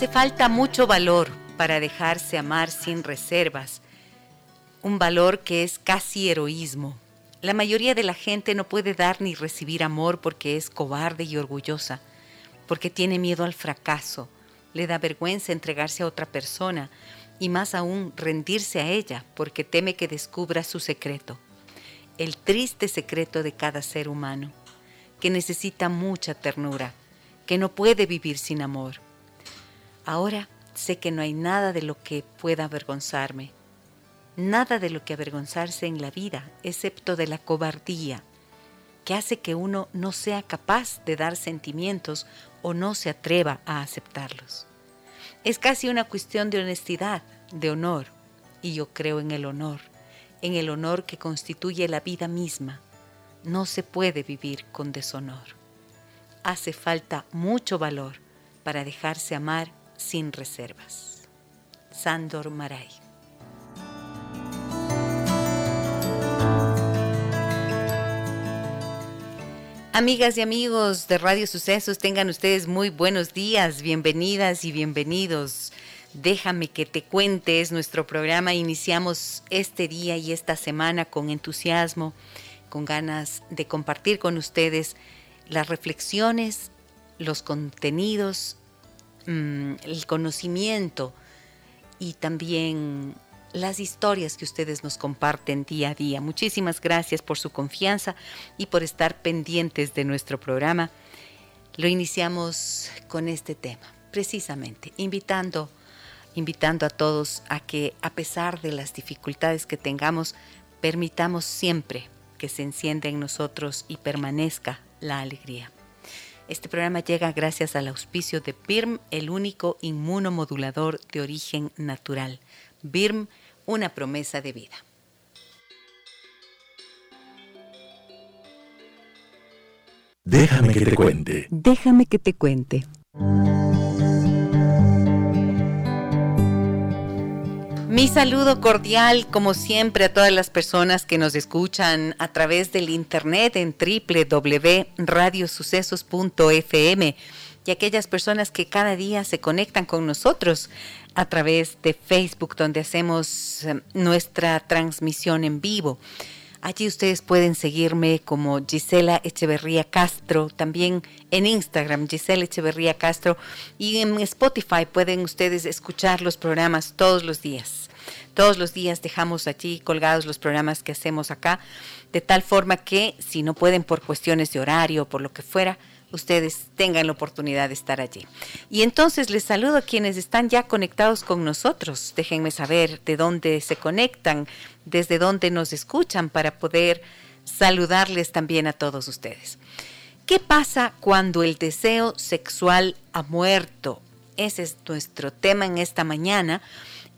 Hace falta mucho valor para dejarse amar sin reservas, un valor que es casi heroísmo. La mayoría de la gente no puede dar ni recibir amor porque es cobarde y orgullosa, porque tiene miedo al fracaso, le da vergüenza entregarse a otra persona y más aún rendirse a ella porque teme que descubra su secreto, el triste secreto de cada ser humano, que necesita mucha ternura, que no puede vivir sin amor Ahora sé que no hay nada de lo que pueda avergonzarme, nada de lo que avergonzarse en la vida, excepto de la cobardía, que hace que uno no sea capaz de dar sentimientos o no se atreva a aceptarlos. Es casi una cuestión de honestidad, de honor, y yo creo en el honor, en el honor que constituye la vida misma. No se puede vivir con deshonor. Hace falta mucho valor para dejarse amar sin reservas. Sandor Maray. Amigas y amigos de Radio Sucesos, tengan ustedes muy buenos días, bienvenidas y bienvenidos. Déjame que te cuentes nuestro programa. Iniciamos este día y esta semana con entusiasmo, con ganas de compartir con ustedes las reflexiones, los contenidos Mm, el conocimiento y también las historias que ustedes nos comparten día a día. Muchísimas gracias por su confianza y por estar pendientes de nuestro programa. Lo iniciamos con este tema, precisamente, invitando, invitando a todos a que a pesar de las dificultades que tengamos, permitamos siempre que se encienda en nosotros y permanezca la alegría. Este programa llega gracias al auspicio de BIRM, el único inmunomodulador de origen natural. BIRM, una promesa de vida. Déjame que te cuente. Déjame que te cuente. Mi saludo cordial, como siempre, a todas las personas que nos escuchan a través del internet en www.radiosucesos.fm y aquellas personas que cada día se conectan con nosotros a través de Facebook, donde hacemos eh, nuestra transmisión en vivo. Allí ustedes pueden seguirme como Gisela Echeverría Castro, también en Instagram Gisela Echeverría Castro y en Spotify pueden ustedes escuchar los programas todos los días. Todos los días dejamos allí colgados los programas que hacemos acá, de tal forma que si no pueden por cuestiones de horario o por lo que fuera, ustedes tengan la oportunidad de estar allí. Y entonces les saludo a quienes están ya conectados con nosotros. Déjenme saber de dónde se conectan, desde dónde nos escuchan para poder saludarles también a todos ustedes. ¿Qué pasa cuando el deseo sexual ha muerto? Ese es nuestro tema en esta mañana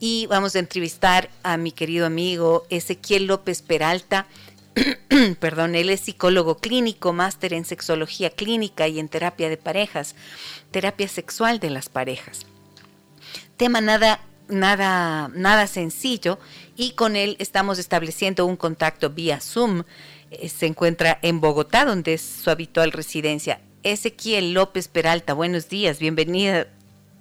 y vamos a entrevistar a mi querido amigo Ezequiel López Peralta. Perdón, él es psicólogo clínico, máster en sexología clínica y en terapia de parejas, terapia sexual de las parejas. Tema nada nada nada sencillo y con él estamos estableciendo un contacto vía Zoom. Eh, se encuentra en Bogotá, donde es su habitual residencia. Ezequiel López Peralta, buenos días, bienvenida,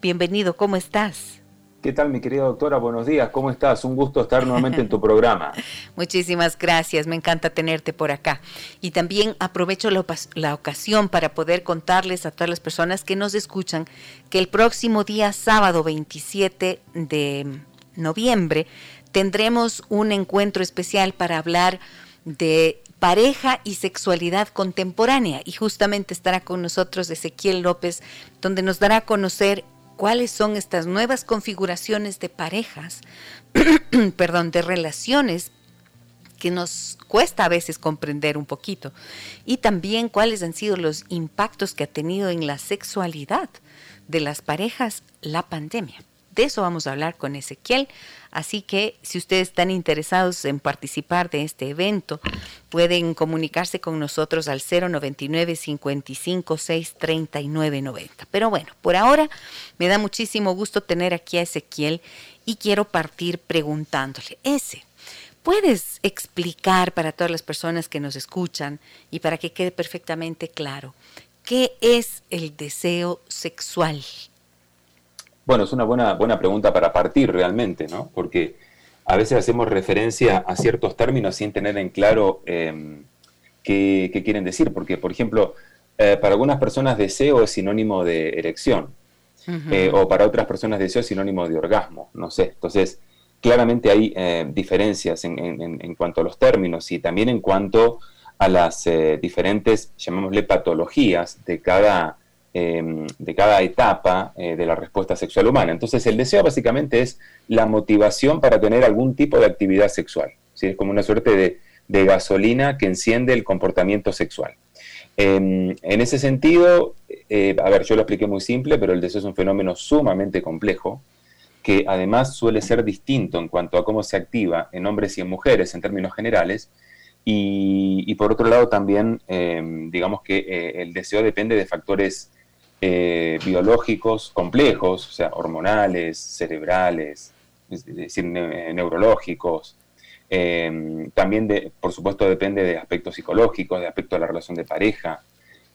bienvenido, ¿cómo estás? ¿Qué tal, mi querida doctora? Buenos días, ¿cómo estás? Un gusto estar nuevamente en tu programa. Muchísimas gracias, me encanta tenerte por acá. Y también aprovecho la, ocasión para poder contarles a todas las personas que nos escuchan que el próximo día sábado 27 de noviembre tendremos un encuentro especial para hablar de pareja y sexualidad contemporánea. Y justamente estará con nosotros Ezequiel López, donde nos dará a conocer cuáles son estas nuevas configuraciones de parejas, perdón, de relaciones que nos cuesta a veces comprender un poquito, y también cuáles han sido los impactos que ha tenido en la sexualidad de las parejas, la pandemia. De eso vamos a hablar con Ezequiel. Así que si ustedes están interesados en participar de este evento, pueden comunicarse con nosotros al 099 55 639 90. Pero bueno, por ahora me da muchísimo gusto tener aquí a Ezequiel y quiero partir preguntándole, ese, ¿puedes explicar para todas las personas que nos escuchan y para que quede perfectamente claro, qué es el deseo sexual? Bueno, es una buena, buena pregunta para partir realmente, ¿no? Porque a veces hacemos referencia a ciertos términos sin tener en claro em, qué, quieren decir. Porque, por ejemplo, eh, para algunas personas deseo es sinónimo de erección. Eh, o para otras personas deseo es sinónimo de orgasmo, no sé. Entonces, claramente hay eh, diferencias en, en, cuanto a los términos y también en cuanto a las diferentes, llamémosle, patologías de cada Em, de cada etapa eh, de la respuesta sexual humana. Entonces el deseo básicamente es la motivación para tener algún tipo de actividad sexual. ¿sí? Es como una suerte de, gasolina que enciende el comportamiento sexual. Em, en ese sentido, eh, a ver, yo lo expliqué muy simple, pero el deseo es un fenómeno sumamente complejo que además suele ser distinto en cuanto a cómo se activa en hombres y en mujeres en términos generales, y, por otro lado también, em, digamos que eh, el deseo depende de factores eh, biológicos complejos, o sea, hormonales, cerebrales, es decir, neurológicos. Em, también, de, por supuesto, depende de aspectos psicológicos, de aspectos de la relación de pareja,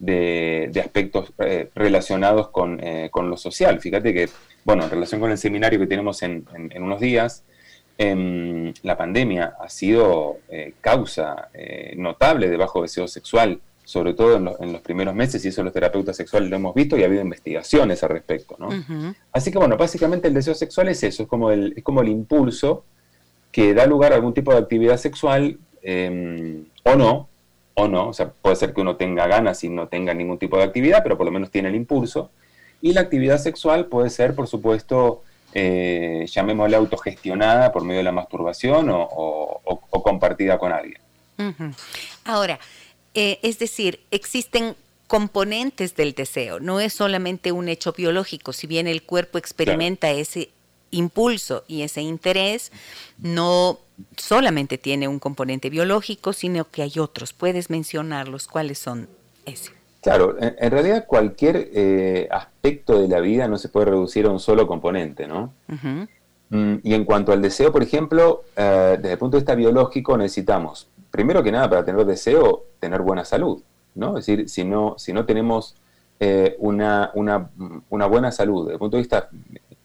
de, aspectos eh, relacionados eh, con, lo social. Fíjate que, bueno, en relación con el seminario que tenemos en, unos días, em, la pandemia ha sido causa notable de bajo deseo sexual sobre todo en, los primeros meses, y eso los terapeutas sexuales lo hemos visto y ha habido investigaciones al respecto. ¿no? Así que bueno, básicamente el deseo sexual es eso, es como el, es como el impulso que da lugar a algún tipo de actividad sexual em, o no, o no, o sea, puede ser que uno tenga ganas y no tenga ningún tipo de actividad, pero por lo menos tiene el impulso. Y la actividad sexual puede ser, por supuesto, eh, llamémosla autogestionada por medio de la masturbación o, compartida con alguien. Ahora, eh, es decir, existen componentes del deseo, no es solamente un hecho biológico, si bien el cuerpo experimenta ese impulso y ese interés, no solamente tiene un componente biológico, sino que hay otros. ¿Puedes mencionarlos? ¿Cuáles son ese? Claro, en, realidad cualquier eh, aspecto de la vida no se puede reducir a un solo componente, ¿no? Mm, y en cuanto al deseo, por ejemplo, eh, desde el punto de vista biológico necesitamos primero que nada, para tener deseo, tener buena salud, ¿no? Es decir, si no, si no tenemos eh, una, buena salud, desde el punto de vista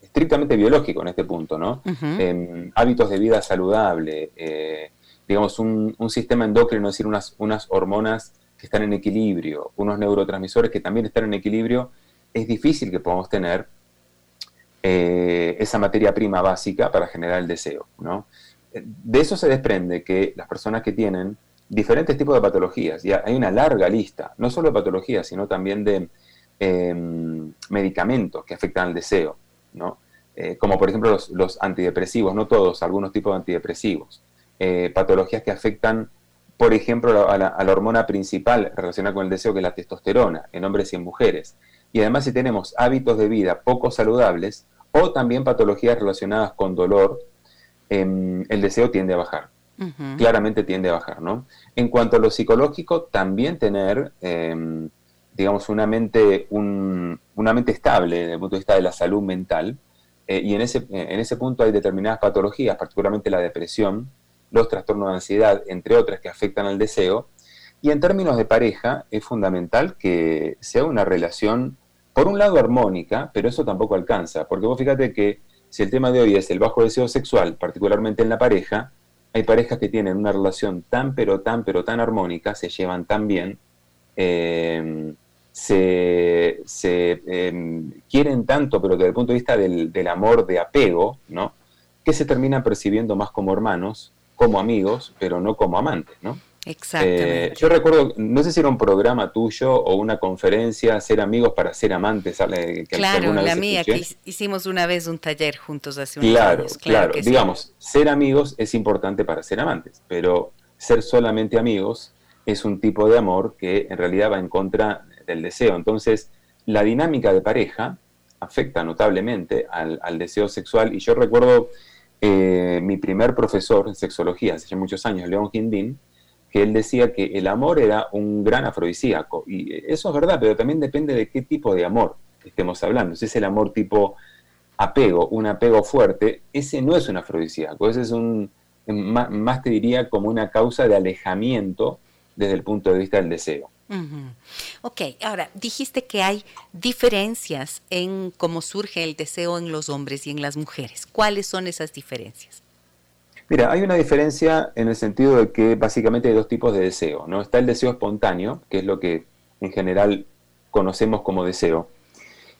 estrictamente biológico en este punto, ¿no? Hábitos de vida saludable, eh, digamos, un, sistema endocrino, es decir, unas, unas hormonas que están en equilibrio, unos neurotransmisores que también están en equilibrio, es difícil que podamos tener eh, esa materia prima básica para generar el deseo, ¿no? De eso se desprende que las personas que tienen diferentes tipos de patologías, ya hay una larga lista, no solo de patologías, sino también de em, medicamentos que afectan al deseo, ¿no? Eh, como por ejemplo los, antidepresivos, no todos, algunos tipos de antidepresivos, eh, patologías que afectan, por ejemplo, a la, a la, hormona principal relacionada con el deseo, que es la testosterona, en hombres y en mujeres. Y además si tenemos hábitos de vida poco saludables o también patologías relacionadas con dolor, Em, el deseo tiende a bajar. Claramente tiende a bajar, ¿no? En cuanto a lo psicológico, también tener, em, digamos, una mente, una mente estable desde el punto de vista de la salud mental, eh, y en ese, en ese punto hay determinadas patologías, particularmente la depresión, los trastornos de ansiedad, entre otras, que afectan al deseo. Y en términos de pareja, es fundamental que sea una relación, por un lado, armónica, pero eso tampoco alcanza, porque vos fíjate que si el tema de hoy es el bajo deseo sexual, particularmente en la pareja, hay parejas que tienen una relación tan, pero tan, pero tan armónica, se llevan tan bien, eh, se, em, quieren tanto, pero desde el punto de vista del, del, amor de apego, ¿no? que se terminan percibiendo más como hermanos, como amigos, pero no como amantes. ¿no? Exactamente. Eh, yo recuerdo, no sé si era un programa tuyo o una conferencia, Ser amigos para ser amantes. Que claro, la mía, que hicimos una vez un taller juntos hace unos claro, años. Claro, claro. Digamos, ser amigos es importante para ser amantes, pero ser solamente amigos es un tipo de amor que en realidad va en contra del deseo. Entonces, la dinámica de pareja afecta notablemente al, deseo sexual. Y yo recuerdo eh, mi primer profesor en sexología, hace muchos años, León Quindín, que él decía que el amor era un gran afrodisíaco. Y eso es verdad, pero también depende de qué tipo de amor estemos hablando. Si es el amor tipo apego, un apego fuerte, ese no es un afrodisíaco, ese es un, más, te diría como una causa de alejamiento desde el punto de vista del deseo. Ok, ahora dijiste que hay diferencias en cómo surge el deseo en los hombres y en las mujeres. ¿Cuáles son esas diferencias? Mira, hay una diferencia en el sentido de que básicamente hay dos tipos de deseo, ¿no? Está el deseo espontáneo, que es lo que en general conocemos como deseo,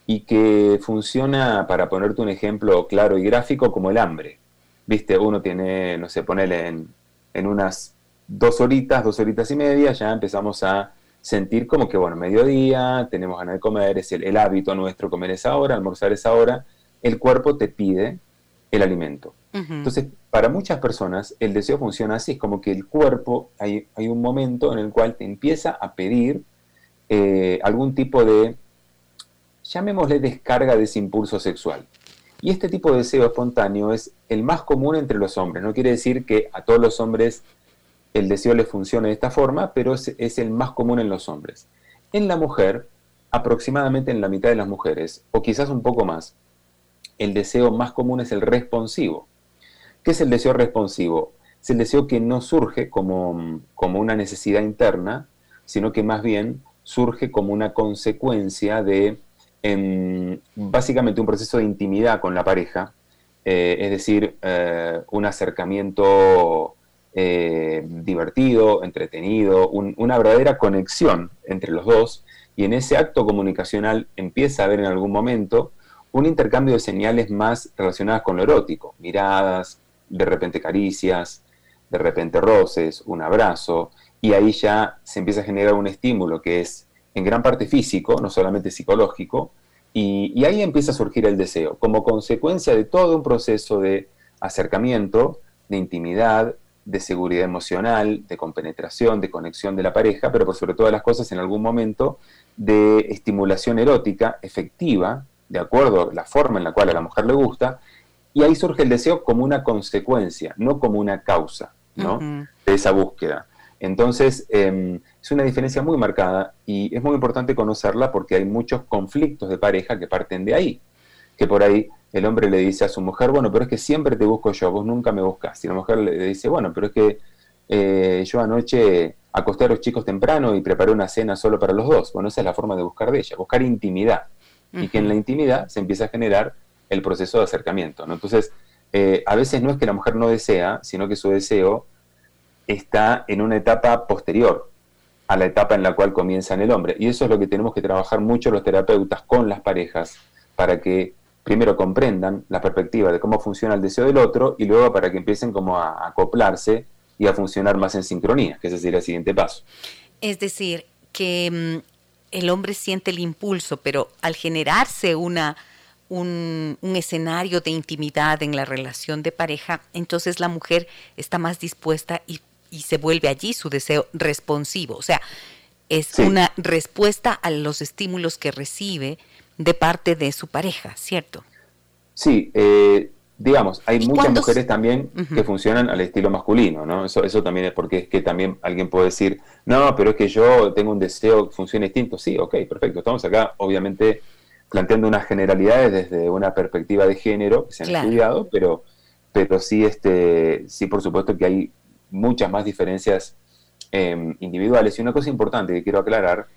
y que funciona, para ponerte un ejemplo claro y gráfico, como el hambre. Viste, uno tiene, no sé, ponele en, en unas dos horitas, dos horitas y media, ya empezamos a sentir como que, bueno, mediodía, tenemos ganas de comer, es el, hábito nuestro comer esa hora, almorzar esa hora, el cuerpo te pide el alimento. Entonces, para muchas personas el deseo funciona así, es como que el cuerpo, hay, hay un momento en el cual te empieza a pedir eh, algún tipo de, llamémosle descarga de ese impulso sexual. Y este tipo de deseo espontáneo es el más común entre los hombres. No quiere decir que a todos los hombres el deseo les funcione de esta forma, pero es, es, el más común en los hombres. En la mujer, aproximadamente en la mitad de las mujeres, o quizás un poco más, el deseo más común es el responsivo. ¿Qué es el deseo responsivo? Es el deseo que no surge como, como una necesidad interna, sino que más bien surge como una consecuencia de em, básicamente un proceso de intimidad con la pareja, eh, es decir, eh, un acercamiento eh, divertido, entretenido, una verdadera conexión entre los dos y en ese acto comunicacional empieza a haber en algún momento un intercambio de señales más relacionadas con lo erótico, miradas, de repente caricias, de repente roces, un abrazo, y ahí ya se empieza a generar un estímulo que es en gran parte físico, no solamente psicológico, y, ahí empieza a surgir el deseo, como consecuencia de todo un proceso de acercamiento, de intimidad, de seguridad emocional, de compenetración, de conexión de la pareja, pero por sobre todas las cosas en algún momento de estimulación erótica efectiva, de acuerdo a la forma en la cual a la mujer le gusta, y ahí surge el deseo como una consecuencia, no como una causa ¿no? de esa búsqueda. Entonces, em, es una diferencia muy marcada y es muy importante conocerla porque hay muchos conflictos de pareja que parten de ahí, que por ahí el hombre le dice a su mujer, bueno, pero es que siempre te busco yo, vos nunca me buscas. Y la mujer le dice, bueno, pero es que eh, yo anoche acosté a los chicos temprano y preparé una cena solo para los dos. Bueno, esa es la forma de buscar de ella, buscar intimidad. Y que en la intimidad se empieza a generar el proceso de acercamiento. ¿no? Entonces, eh, a veces no es que la mujer no desea, sino que su deseo está en una etapa posterior a la etapa en la cual comienza en el hombre. Y eso es lo que tenemos que trabajar mucho los terapeutas con las parejas para que primero comprendan la perspectiva de cómo funciona el deseo del otro y luego para que empiecen como a acoplarse y a funcionar más en sincronía, que ese sería el siguiente paso. Es decir, que mm, el hombre siente el impulso, pero al generarse una, un, escenario de intimidad en la relación de pareja, entonces la mujer está más dispuesta y, se vuelve allí su deseo responsivo. O sea, es una respuesta a los estímulos que recibe de parte de su pareja, ¿cierto? Sí, eh, digamos, hay muchas mujeres también que funcionan al estilo masculino, ¿no? Eso, eso también es porque es que también alguien puede decir, no, pero es que yo tengo un deseo que funcione distinto. Sí, ok, perfecto. Estamos acá, obviamente, planteando unas generalidades desde una perspectiva de género que se han estudiado, pero, pero sí, este, sí, por supuesto que hay muchas más diferencias em, individuales. Y una cosa importante que quiero aclarar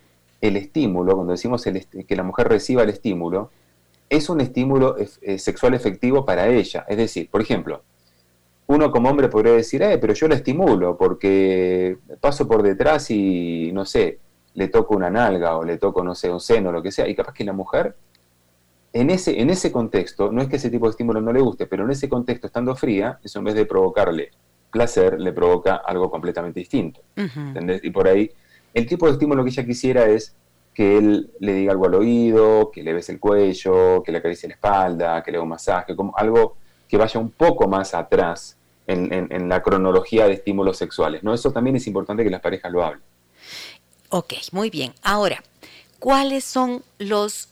el estímulo, cuando decimos que la mujer reciba el estímulo, es un estímulo eh, sexual efectivo para ella. Es decir, por ejemplo, uno como hombre podría decir, eh, pero yo la estimulo porque paso por detrás y, no sé, le toco una nalga o le toco, no sé, un seno o lo que sea. Y capaz que la mujer, en ese, en ese contexto, no es que ese tipo de estímulo no le guste, pero en ese contexto, estando fría, eso en vez de provocarle placer, le provoca algo completamente distinto. ¿Entendés? Y por ahí el tipo de estímulo que ella quisiera es que él le diga algo al oído, que le bese el cuello, que le acaricie la espalda, que le haga un masaje, como algo que vaya un poco más atrás en, la cronología de estímulos sexuales. ¿no? Eso también es importante que las parejas lo hablen. Ok, muy bien. Ahora, ¿cuáles son los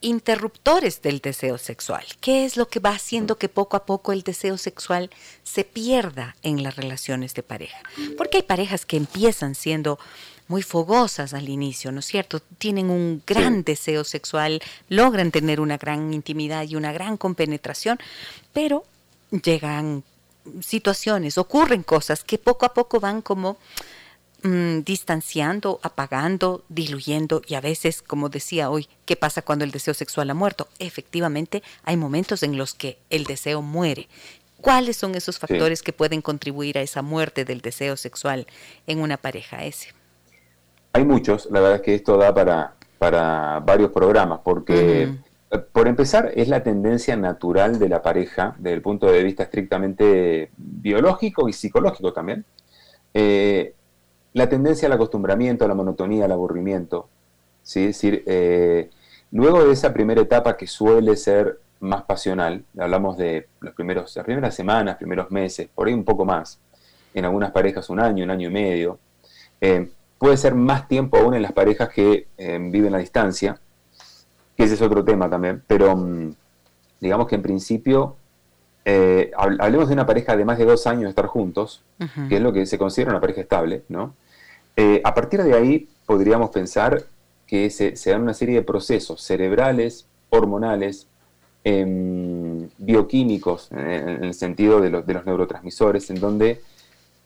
interruptores del deseo sexual. ¿Qué es lo que va haciendo que poco a poco el deseo sexual se pierda en las relaciones de pareja? Porque hay parejas que empiezan siendo muy fogosas al inicio, ¿no es cierto? Tienen un gran deseo sexual, logran tener una gran intimidad y una gran compenetración, pero llegan situaciones, ocurren cosas que poco a poco van como Mm, distanciando, apagando, diluyendo y a veces, como decía hoy, ¿qué pasa cuando el deseo sexual ha muerto? Efectivamente, hay momentos en los que el deseo muere. ¿Cuáles son esos factores que pueden contribuir a esa muerte del deseo sexual en una pareja ese? Hay muchos, la verdad es que esto da para, para varios programas, porque eh, por empezar es la tendencia natural de la pareja desde el punto de vista estrictamente biológico y psicológico también. Eh, la tendencia al acostumbramiento, a la monotonía, al aburrimiento. ¿sí? Es decir, eh, luego de esa primera etapa que suele ser más pasional, hablamos de los primeros, las primeras semanas, primeros meses, por ahí un poco más, en algunas parejas un año, un año y medio, eh, puede ser más tiempo aún en las parejas que eh, viven a distancia, que ese es otro tema también, pero mm, digamos que en principio hablemos de una pareja de más de dos años de estar juntos, que es lo que se considera una pareja estable, ¿no? Eh, a partir de ahí podríamos pensar que se, dan una serie de procesos cerebrales, hormonales, em, bioquímicos, en, el sentido de, de, los neurotransmisores, en donde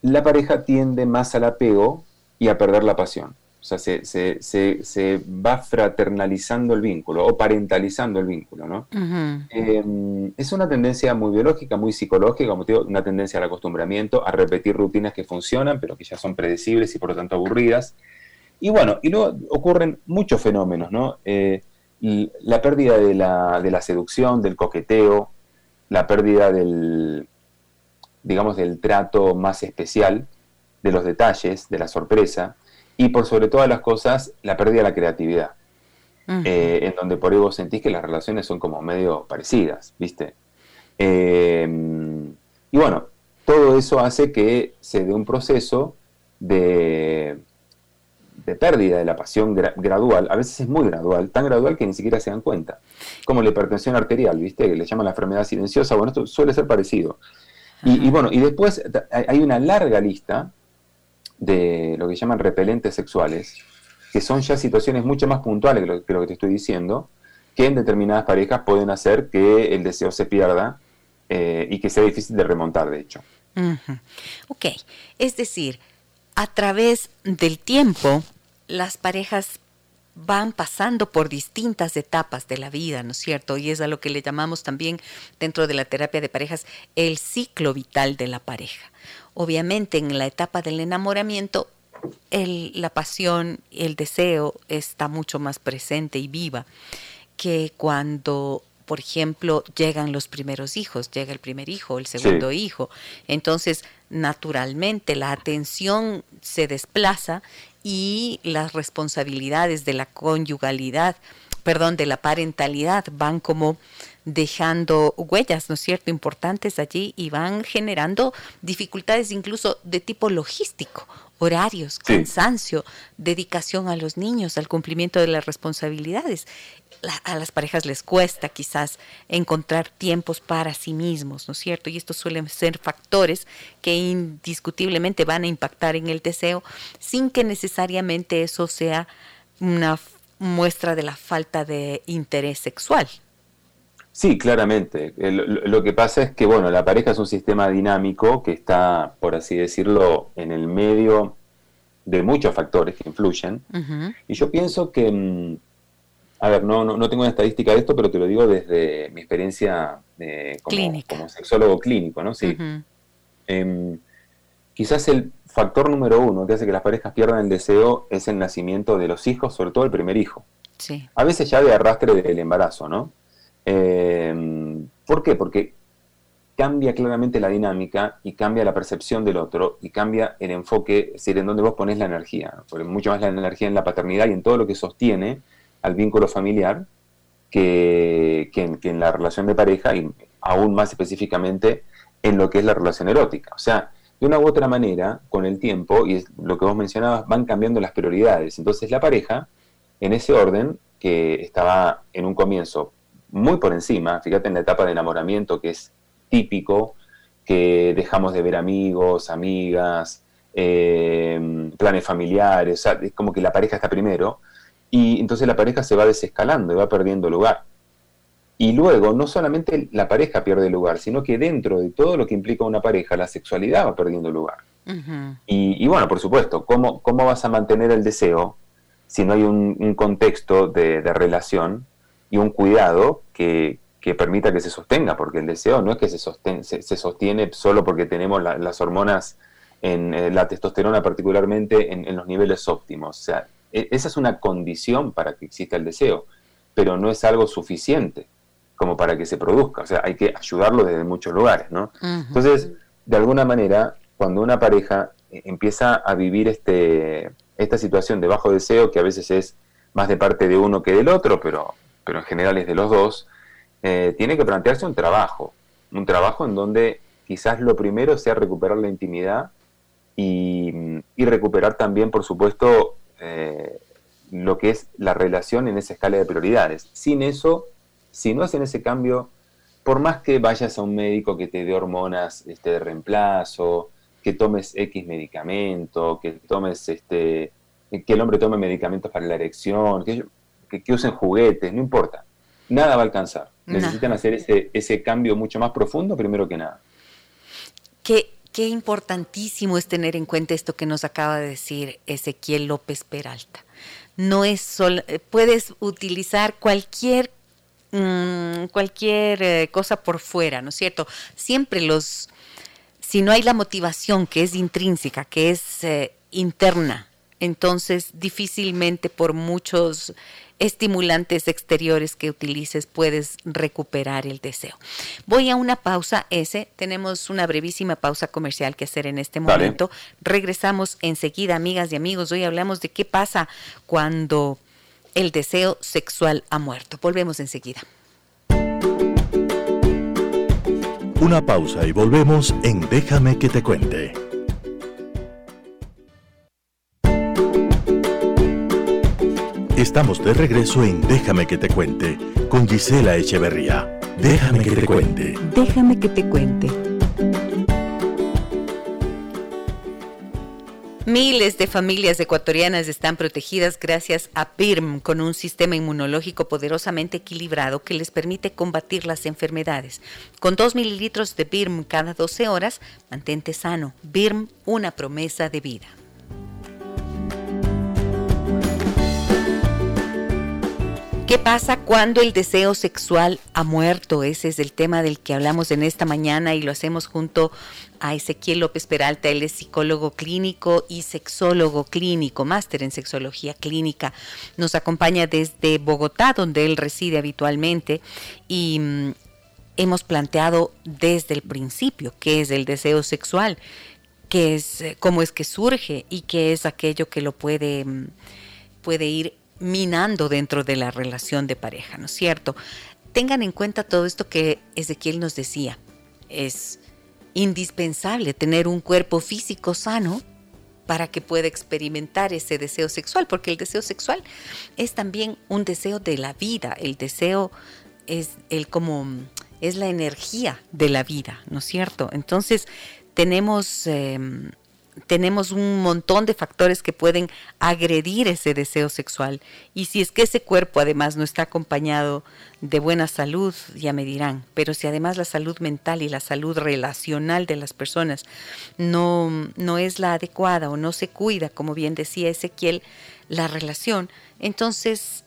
la pareja tiende más al apego y a perder la pasión. O sea, se, se, va fraternalizando el vínculo o parentalizando el vínculo, ¿no? Em, es una tendencia muy biológica, muy psicológica, como te digo, una tendencia al acostumbramiento, a repetir rutinas que funcionan, pero que ya son predecibles y por lo tanto aburridas. Y bueno, y luego ocurren muchos fenómenos, ¿no? Eh, la pérdida de la, de la seducción, del coqueteo, la pérdida del, digamos, del trato más especial, de los detalles, de la sorpresa, y por sobre todas las cosas, la pérdida de la creatividad. Eh, en donde por ahí vos sentís que las relaciones son como medio parecidas, ¿viste? Em, y bueno, todo eso hace que se dé un proceso de, de pérdida de la pasión gradual, a veces es muy gradual, tan gradual que ni siquiera se dan cuenta. Como la hipertensión arterial, ¿viste? Que le llaman la enfermedad silenciosa, bueno, esto suele ser parecido. Y, y, bueno, y después hay una larga lista de lo que llaman repelentes sexuales, que son ya situaciones mucho más puntuales que lo, que te estoy diciendo, que en determinadas parejas pueden hacer que el deseo se pierda eh, y que sea difícil de remontar, de hecho. Ok, es decir, a través del tiempo, las parejas van pasando por distintas etapas de la vida, ¿no es cierto? Y es a lo que le llamamos también dentro de la terapia de parejas el ciclo vital de la pareja. Obviamente en la etapa del enamoramiento la pasión, el deseo está mucho más presente y viva que cuando, por ejemplo, llegan los primeros hijos, llega el primer hijo, el segundo hijo. Entonces, naturalmente, la atención se desplaza y las responsabilidades de la conyugalidad, perdón, de la parentalidad van como dejando huellas, ¿no es cierto?, importantes allí y van generando dificultades incluso de tipo logístico, horarios, cansancio, dedicación a los niños, al cumplimiento de las responsabilidades. a las parejas les cuesta quizás encontrar tiempos para sí mismos, ¿no es cierto? Y estos suelen ser factores que indiscutiblemente van a impactar en el deseo sin que necesariamente eso sea una muestra de la falta de interés sexual. Sí, claramente. Lo que pasa es que, bueno, la pareja es un sistema dinámico que está, por así decirlo, en el medio de muchos factores que influyen. Y yo pienso que, mm, a ver, no, no, tengo una estadística de esto, pero te lo digo desde mi experiencia eh, como, sexólogo clínico, ¿no? Sí. Em, quizás el factor número uno que hace que las parejas pierdan el deseo es el nacimiento de los hijos, sobre todo el primer hijo. Sí. A veces ya de arrastre del embarazo, ¿no? Eh, ¿Por qué? Porque cambia claramente la dinámica y cambia la percepción del otro y cambia el enfoque, es decir, en donde vos pones la energía. Mucho más la energía en la paternidad y en todo lo que sostiene al vínculo familiar que, en, la relación de pareja y aún más específicamente en lo que es la relación erótica. O sea, de una u otra manera, con el tiempo, y es lo que vos mencionabas, van cambiando las prioridades. Entonces la pareja, en ese orden, que estaba en un comienzo muy por encima, fíjate en la etapa de enamoramiento que es típico, que dejamos de ver amigos, amigas, eh, planes familiares, es como que la pareja está primero, y entonces la pareja se va desescalando y va perdiendo lugar. Y luego no solamente la pareja pierde lugar, sino que dentro de todo lo que implica una pareja, la sexualidad va perdiendo lugar. y, bueno, por supuesto, ¿cómo, ¿cómo vas a mantener el deseo si no hay un, contexto de, relación y un cuidado que, permita que se sostenga? Porque el deseo no es que se, se, sostiene solo porque tenemos las hormonas, en eh, la testosterona particularmente, en, en los niveles óptimos. O sea, e, esa es una condición para que exista el deseo, pero no es algo suficiente como para que se produzca. O sea, hay que ayudarlo desde muchos lugares, ¿no? Entonces, de alguna manera, cuando una pareja eh, empieza a vivir este, esta situación de bajo deseo, que a veces es más de parte de uno que del otro, pero, pero en general es de los dos, eh, tiene que plantearse un trabajo, un trabajo en donde quizás lo primero sea recuperar la intimidad y, recuperar también, por supuesto, eh, lo que es la relación en esa escala de prioridades. Sin eso, si no hacen ese cambio, por más que vayas a un médico que te dé hormonas este, de reemplazo, que tomes X medicamento, que tomes este, que el hombre tome medicamentos para la erección, que, que, usen juguetes, no importa. Nada va a alcanzar. Necesitan hacer ese, ese cambio mucho más profundo primero que nada. Que Qué importantísimo es tener en cuenta esto que nos acaba de decir Ezequiel López Peralta. No es solo, eh, puedes utilizar cualquier mm, cualquier eh, cosa por fuera, ¿no es cierto? Siempre los, si no hay la motivación que es intrínseca, que es eh, interna, entonces difícilmente por muchos estimulantes exteriores que utilices puedes recuperar el deseo. Voy a una pausa, ese. Tenemos una brevísima pausa comercial que hacer en este momento. Regresamos enseguida, amigas y amigos. Hoy hablamos de qué pasa cuando el deseo sexual ha muerto. Volvemos enseguida. Una pausa y volvemos en Déjame que te cuente. Estamos de regreso en Déjame que te cuente con Gisela Echeverría. Déjame que te cuente. Déjame que te cuente. Miles de familias ecuatorianas están protegidas gracias a PIRM, con un sistema inmunológico poderosamente equilibrado que les permite combatir las enfermedades. Con 2 mililitros de PIRM cada 12 horas, mantente sano. PIRM, una promesa de vida. ¿Qué pasa cuando el deseo sexual ha muerto? Ese es el tema del que hablamos en esta mañana y lo hacemos junto a Ezequiel López Peralta. Él es psicólogo clínico y sexólogo clínico, máster en sexología clínica. Nos acompaña desde Bogotá, donde él reside habitualmente y mm, hemos planteado desde el principio qué es el deseo sexual, qué es, eh, cómo es que surge y qué es aquello que lo puede, mm, puede ir minando dentro de la relación de pareja, ¿no es cierto? Tengan en cuenta todo esto que Ezequiel nos decía. Es indispensable tener un cuerpo físico sano para que pueda experimentar ese deseo sexual, porque el deseo sexual es también un deseo de la vida, el deseo es el como es la energía de la vida, ¿no es cierto? Entonces tenemos em, tenemos un montón de factores que pueden agredir ese deseo sexual. Y si es que ese cuerpo además no está acompañado de buena salud, ya me dirán, pero si además la salud mental y la salud relacional de las personas no, no es la adecuada o no se cuida, como bien decía Ezequiel, la relación, entonces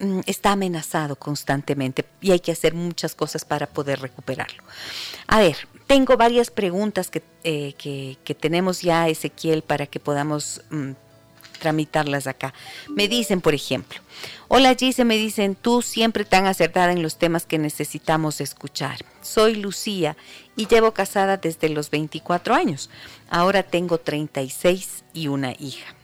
mm, está amenazado constantemente y hay que hacer muchas cosas para poder recuperarlo. A ver, tengo varias preguntas eh, que, que, tenemos ya, Ezequiel, para que podamos mm, tramitarlas acá. Me dicen, por ejemplo, hola Gise, me dicen, tú siempre tan acertada en los temas que necesitamos escuchar. Soy Lucía y llevo casada desde los 24 años. Ahora tengo 36 y una hija.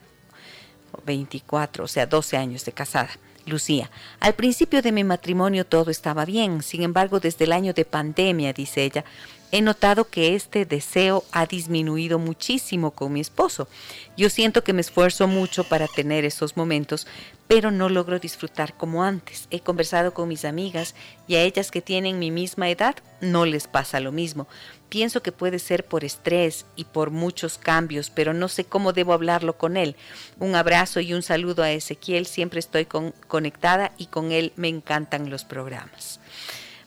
24, o sea, 12 años de casada. Lucía, al principio de mi matrimonio todo estaba bien, sin embargo desde el año de pandemia, dice ella, he notado que este deseo ha disminuido muchísimo con mi esposo. Yo siento que me esfuerzo mucho para tener esos momentos, pero no logro disfrutar como antes. He conversado con mis amigas y a ellas que tienen mi misma edad no les pasa lo mismo. Pienso que puede ser por estrés y por muchos cambios, pero no sé cómo debo hablarlo con él. Un abrazo y un saludo a Ezequiel, siempre estoy conectada y con él me encantan los programas.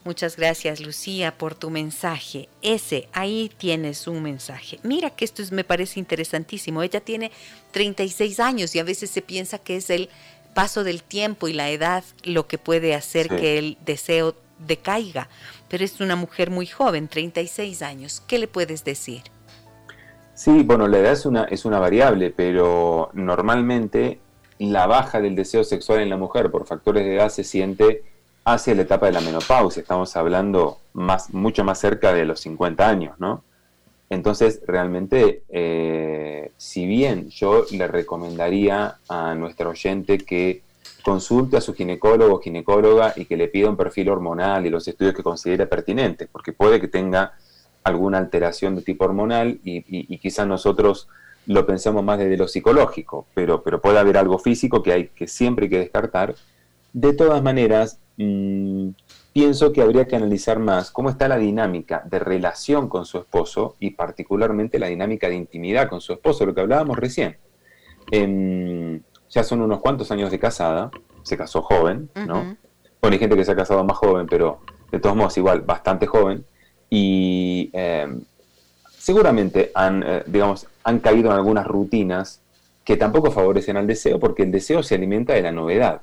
Muchas gracias Lucía por tu mensaje. Ese, ahí tienes un mensaje. Mira que esto me parece interesantísimo. Ella tiene 36 años y a veces se piensa que es el paso del tiempo y la edad lo que puede hacer que el deseo decaiga. Pero es una mujer muy joven, 36 años. ¿Qué le puedes decir? Sí, bueno, la edad es una, es una variable, pero normalmente la baja del deseo sexual en la mujer por factores de edad se siente hacia la etapa de la menopausia. Estamos hablando más, mucho más cerca de los 50 años, ¿no? Entonces, realmente, eh, si bien yo le recomendaría a nuestro oyente que consulte a su ginecólogo o ginecóloga y que le pida un perfil hormonal y los estudios que considere pertinentes, porque puede que tenga alguna alteración de tipo hormonal y, quizás nosotros lo pensemos más desde lo psicológico, pero, pero puede haber algo físico que, hay, que siempre hay que descartar. De todas maneras, pienso que habría que analizar más cómo está la dinámica de relación con su esposo y particularmente la dinámica de intimidad con su esposo, lo que hablábamos recién. Em, ya son unos cuantos años de casada, se casó joven, ¿no? Bueno, hay gente que se ha casado más joven, pero de todos modos igual bastante joven, y em, seguramente han, eh, digamos, han caído en algunas rutinas que tampoco favorecen al deseo, porque el deseo se alimenta de la novedad.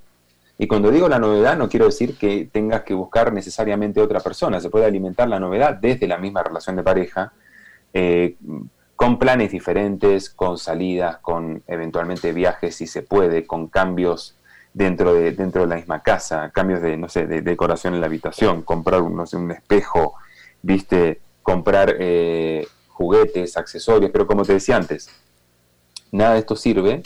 Y cuando digo la novedad no quiero decir que tengas que buscar necesariamente otra persona, se puede alimentar la novedad desde la misma relación de pareja, eh, con planes diferentes, con salidas, con eventualmente viajes si se puede, con cambios dentro de, dentro de la misma casa, cambios de, no sé, de decoración en la habitación, comprar no sé, un espejo, viste, comprar eh, juguetes, accesorios, pero como te decía antes, nada de esto sirve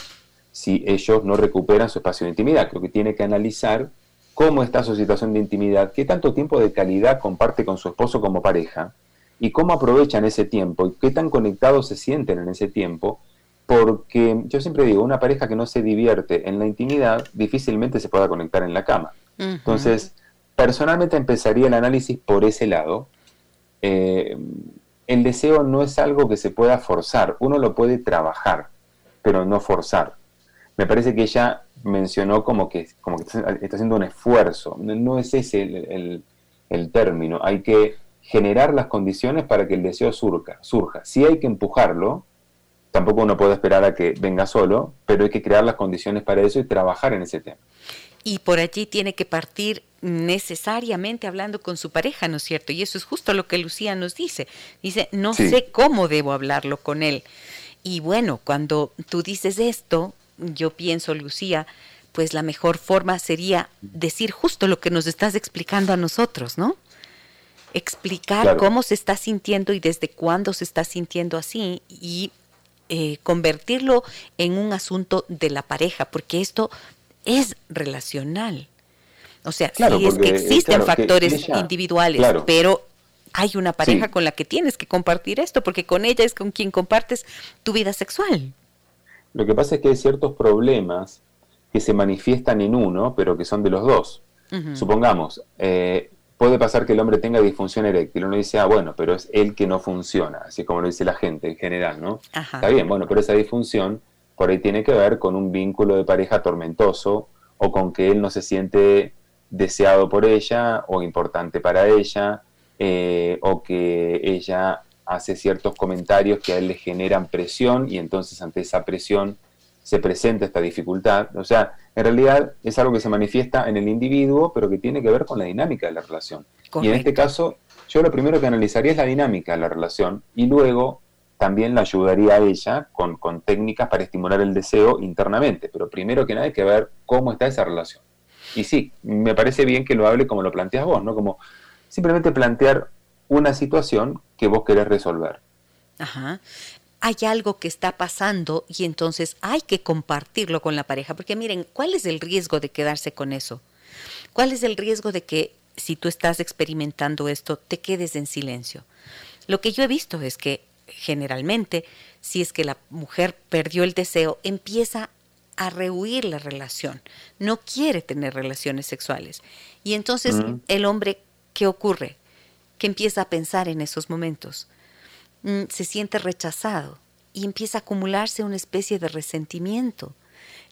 si ellos no recuperan su espacio de intimidad. Creo que tiene que analizar cómo está su situación de intimidad, qué tanto tiempo de calidad comparte con su esposo como pareja y cómo aprovechan ese tiempo y qué tan conectados se sienten en ese tiempo, porque yo siempre digo, una pareja que no se divierte en la intimidad difícilmente se pueda conectar en la cama. Entonces, personalmente empezaría el análisis por ese lado. Eh, el deseo no es algo que se pueda forzar, uno lo puede trabajar, pero no forzar me parece que ella mencionó como que, como que está, haciendo un esfuerzo. No es ese el, término. Hay que generar las condiciones para que el deseo surja. surja. Sí hay que empujarlo, tampoco uno puede esperar a que venga solo, pero hay que crear las condiciones para eso y trabajar en ese tema. Y por allí tiene que partir necesariamente hablando con su pareja, ¿no es cierto? Y eso es justo lo que Lucía nos dice. Dice, no sé cómo debo hablarlo con él. Y bueno, cuando tú dices esto, yo pienso, Lucía, pues la mejor forma sería decir justo lo que nos estás explicando a nosotros, ¿no? Explicar cómo se está sintiendo y desde cuándo se está sintiendo así y eh, convertirlo en un asunto de la pareja, porque esto es relacional. O sea, sí es que existen factores individuales, pero hay una pareja con la que tienes que compartir esto, porque con ella es con quien compartes tu vida sexual. Lo que pasa es que hay ciertos problemas que se manifiestan en uno, pero que son de los dos. Supongamos, eh, puede pasar que el hombre tenga disfunción eréctil. Uno dice, ah, bueno, pero es él que no funciona, así como lo dice la gente en general, ¿no? Está bien, bueno, pero esa disfunción por ahí tiene que ver con un vínculo de pareja tormentoso o con que él no se siente deseado por ella o importante para ella eh, o que ella hace ciertos comentarios que a él le generan presión y entonces ante esa presión se presenta esta dificultad. O sea, en realidad es algo que se manifiesta en el individuo, pero que tiene que ver con la dinámica de la relación. Y en este caso, yo lo primero que analizaría es la dinámica de la relación y luego también la ayudaría a ella con, con técnicas para estimular el deseo internamente. Pero primero que nada hay que ver cómo está esa relación. Y sí, me parece bien que lo hable como lo planteas vos, ¿no? Como simplemente plantear una situación que vos querés resolver. Ajá. Hay algo que está pasando y entonces hay que compartirlo con la pareja, porque miren, ¿cuál es el riesgo de quedarse con eso? ¿Cuál es el riesgo de que si tú estás experimentando esto, te quedes en silencio? Lo que yo he visto es que generalmente, si es que la mujer perdió el deseo, empieza a rehuir la relación, no quiere tener relaciones sexuales. Y entonces el hombre, ¿qué ocurre? Que empieza a pensar en esos momentos, mm, se siente rechazado y empieza a acumularse una especie de resentimiento.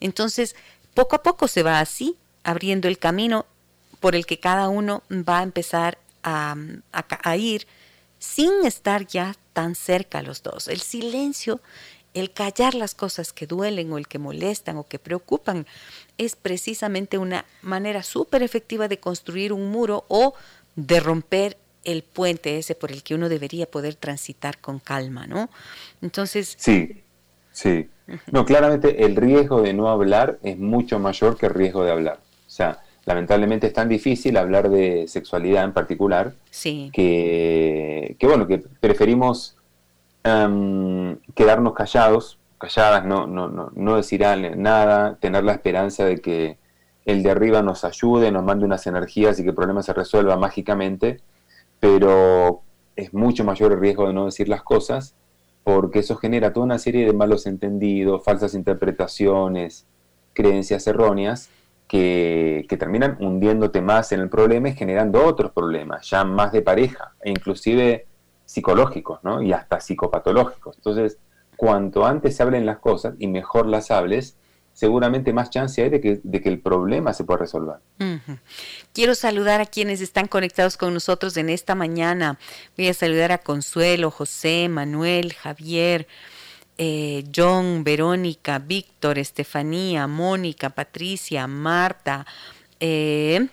Entonces, poco a poco se va así, abriendo el camino por el que cada uno va a empezar a, a ir sin estar ya tan cerca los dos. El silencio, el callar las cosas que duelen o el que molestan o que preocupan, es precisamente una manera súper efectiva de construir un muro o de romper el puente ese por el que uno debería poder transitar con calma, ¿no? Entonces... Sí, sí. No, claramente el riesgo de no hablar es mucho mayor que el riesgo de hablar. O sea, lamentablemente es tan difícil hablar de sexualidad en particular que, bueno, que preferimos em, quedarnos callados, calladas, no, no, no, no decir nada, tener la esperanza de que el de arriba nos ayude, nos mande unas energías y que el problema se resuelva mágicamente, pero es mucho mayor el riesgo de no decir las cosas porque eso genera toda una serie de malos entendidos, falsas interpretaciones, creencias erróneas que, terminan hundiéndote más en el problema y generando otros problemas, ya más de pareja, e inclusive psicológicos, ¿no? Y hasta psicopatológicos. Entonces, cuanto antes se hablen las cosas y mejor las hables, seguramente más chance hay de que, de que el problema se pueda resolver. Quiero saludar a quienes están conectados con nosotros en esta mañana. Voy a saludar a Consuelo, José, Manuel, Javier, eh, John, Verónica, Víctor, Estefanía, Mónica, Patricia, Marta, eh,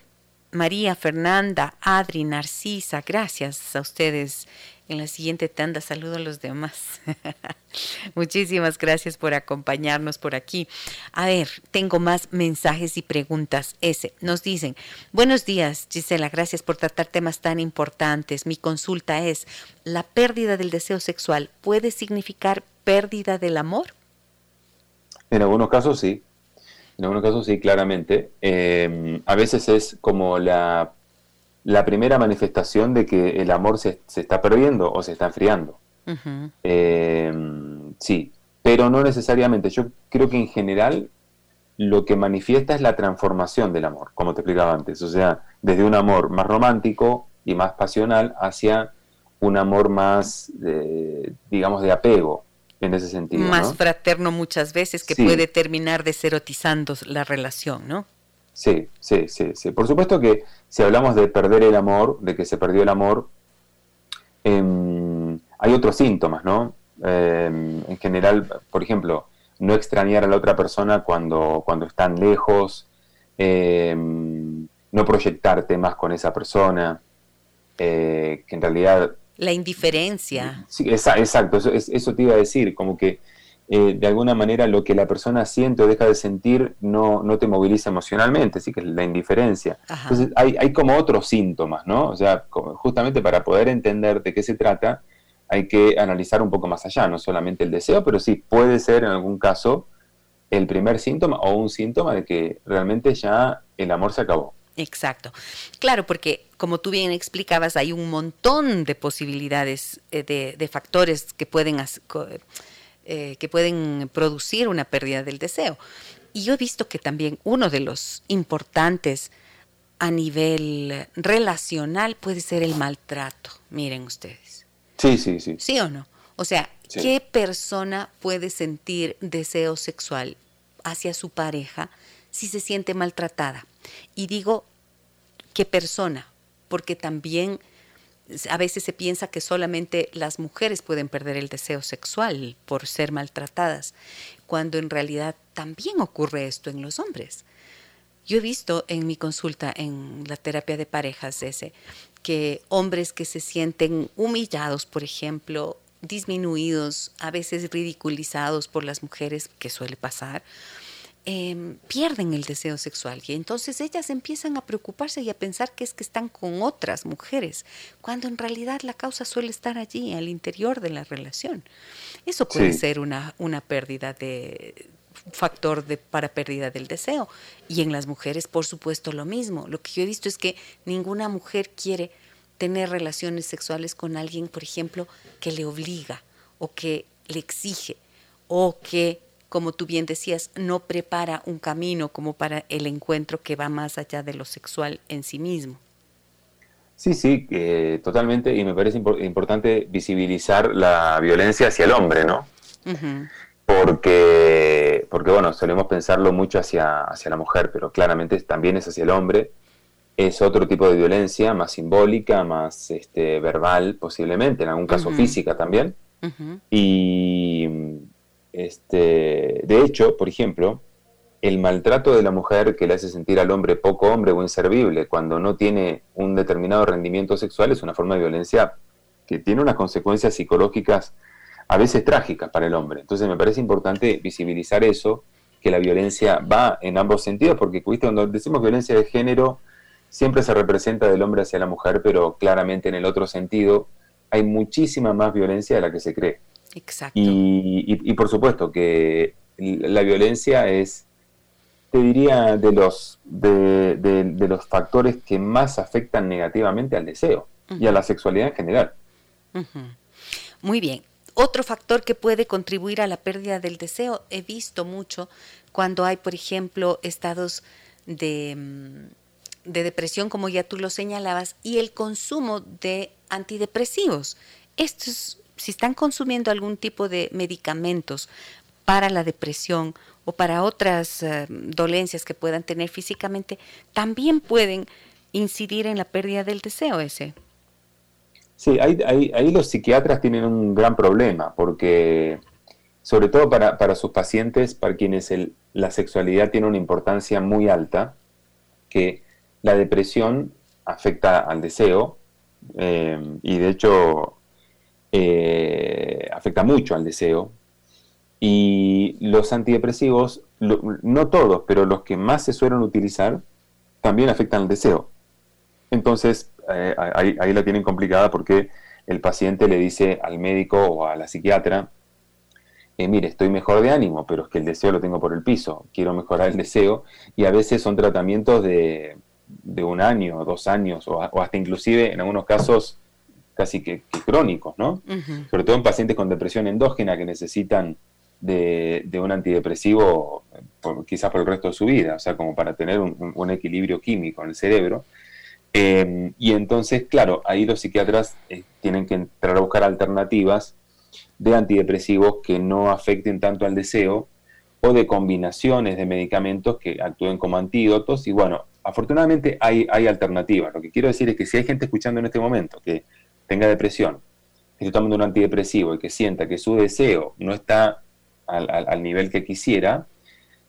María, Fernanda, Adri, Narcisa. Gracias a ustedes. En la siguiente tanda saludo a los demás. Muchísimas gracias por acompañarnos por aquí. A ver, tengo más mensajes y preguntas. Ese, nos dicen, buenos días Gisela, gracias por tratar temas tan importantes. Mi consulta es, ¿la pérdida del deseo sexual puede significar pérdida del amor? En algunos casos sí, en algunos casos sí, claramente. Em, a veces es como la, la, primera manifestación de que el amor se, está perdiendo o se está enfriando. Em, sí, pero no necesariamente. Yo creo que en general lo que manifiesta es la transformación del amor, como te explicaba antes. O sea, desde un amor más romántico y más pasional hacia un amor más, digamos, de apego, en ese sentido. Más fraterno muchas veces que puede terminar deserotizando la relación, ¿no? Sí, sí, sí, sí. Por supuesto que si hablamos de perder el amor, de que se perdió el amor, em, hay otros síntomas, ¿no? Em, en general, por ejemplo, no extrañar a la otra persona cuando, cuando están lejos, em, no proyectarte más con esa persona, eh, que en realidad la indiferencia. Sí, exacto, eso, eso, te iba a decir, como que eh, de alguna manera lo que la persona siente o deja de sentir no, no te moviliza emocionalmente, así que es la indiferencia. Entonces hay, hay, como otros síntomas, ¿no? O sea, justamente para poder entender de qué se trata, hay que analizar un poco más allá, no solamente el deseo, pero sí puede ser en algún caso el primer síntoma o un síntoma de que realmente ya el amor se acabó. Exacto. Claro, porque como tú bien explicabas, hay un montón de posibilidades eh, de, factores que pueden, eh, que pueden producir una pérdida del deseo. Y yo he visto que también uno de los importantes a nivel relacional puede ser el maltrato. Miren ustedes. Sí, sí, sí. ¿Sí o no? O sea, ¿qué persona puede sentir deseo sexual hacia su pareja si se siente maltratada? Y digo, ¿qué persona? Porque también a veces se piensa que solamente las mujeres pueden perder el deseo sexual por ser maltratadas, cuando en realidad también ocurre esto en los hombres. Yo he visto en mi consulta, en la terapia de parejas ese, que hombres que se sienten humillados, por ejemplo, disminuidos, a veces ridiculizados por las mujeres, que suele pasar, Em, pierden el deseo sexual y entonces ellas empiezan a preocuparse y a pensar que es que están con otras mujeres, cuando en realidad la causa suele estar allí, al interior de la relación. Eso puede ser una, una pérdida de factor de, para pérdida del deseo. Y en las mujeres, por supuesto, lo mismo. Lo que yo he visto es que ninguna mujer quiere tener relaciones sexuales con alguien, por ejemplo, que le obliga o que le exige o que como tú bien decías, no prepara un camino como para el encuentro que va más allá de lo sexual en sí mismo. Sí, sí, totalmente, y me parece importante visibilizar la violencia hacia el hombre, ¿no? Porque, porque, bueno, solemos pensarlo mucho hacia, hacia la mujer, pero claramente también es hacia el hombre. Es otro tipo de violencia, más simbólica, más este, verbal, posiblemente, en algún caso física también. Y, este, de hecho, por ejemplo, el maltrato de la mujer que le hace sentir al hombre poco hombre o inservible cuando no tiene un determinado rendimiento sexual es una forma de violencia que tiene unas consecuencias psicológicas a veces trágicas para el hombre. Entonces me parece importante visibilizar eso, que la violencia va en ambos sentidos, porque cuando decimos violencia de género, siempre se representa del hombre hacia la mujer, pero claramente en el otro sentido hay muchísima más violencia de la que se cree. Exacto. y por supuesto que la violencia es te diría, de los, de, los factores que más afectan negativamente al deseo y a la sexualidad en general. Muy bien. Otro factor que puede contribuir a la pérdida del deseo, he visto mucho cuando hay, por ejemplo, estados de, mm, de depresión, como ya tú lo señalabas, y el consumo de antidepresivos. Estos, si están consumiendo algún tipo de medicamentos para la depresión o para otras eh, dolencias que puedan tener físicamente, también pueden incidir en la pérdida del deseo ese. Sí, ahí, los psiquiatras tienen un gran problema, porque sobre todo para, sus pacientes, para quienes la sexualidad tiene una importancia muy alta, que la depresión afecta al deseo, eh, y de hecho eh, afecta mucho al deseo, y los antidepresivos, no todos, pero los que más se suelen utilizar, también afectan el deseo. Entonces, eh, ahí, la tienen complicada porque el paciente le dice al médico o a la psiquiatra, eh, mire, estoy mejor de ánimo, pero es que el deseo lo tengo por el piso, quiero mejorar el deseo, y a veces son tratamientos de, un año, dos años, o, hasta inclusive en algunos casos casi que, crónicos, ¿no? Sobre todo en pacientes con depresión endógena que necesitan de, un antidepresivo quizás por el resto de su vida, o sea, como para tener un, equilibrio químico en el cerebro. Em, y entonces, claro, ahí los psiquiatras eh, tienen que entrar a buscar alternativas de antidepresivos que no afecten tanto al deseo o de combinaciones de medicamentos que actúen como antídotos. Y bueno, afortunadamente hay, hay alternativas. Lo que quiero decir es que si hay gente escuchando en este momento que tenga depresión, que esté tomando un antidepresivo y que sienta que su deseo no está al, nivel que quisiera,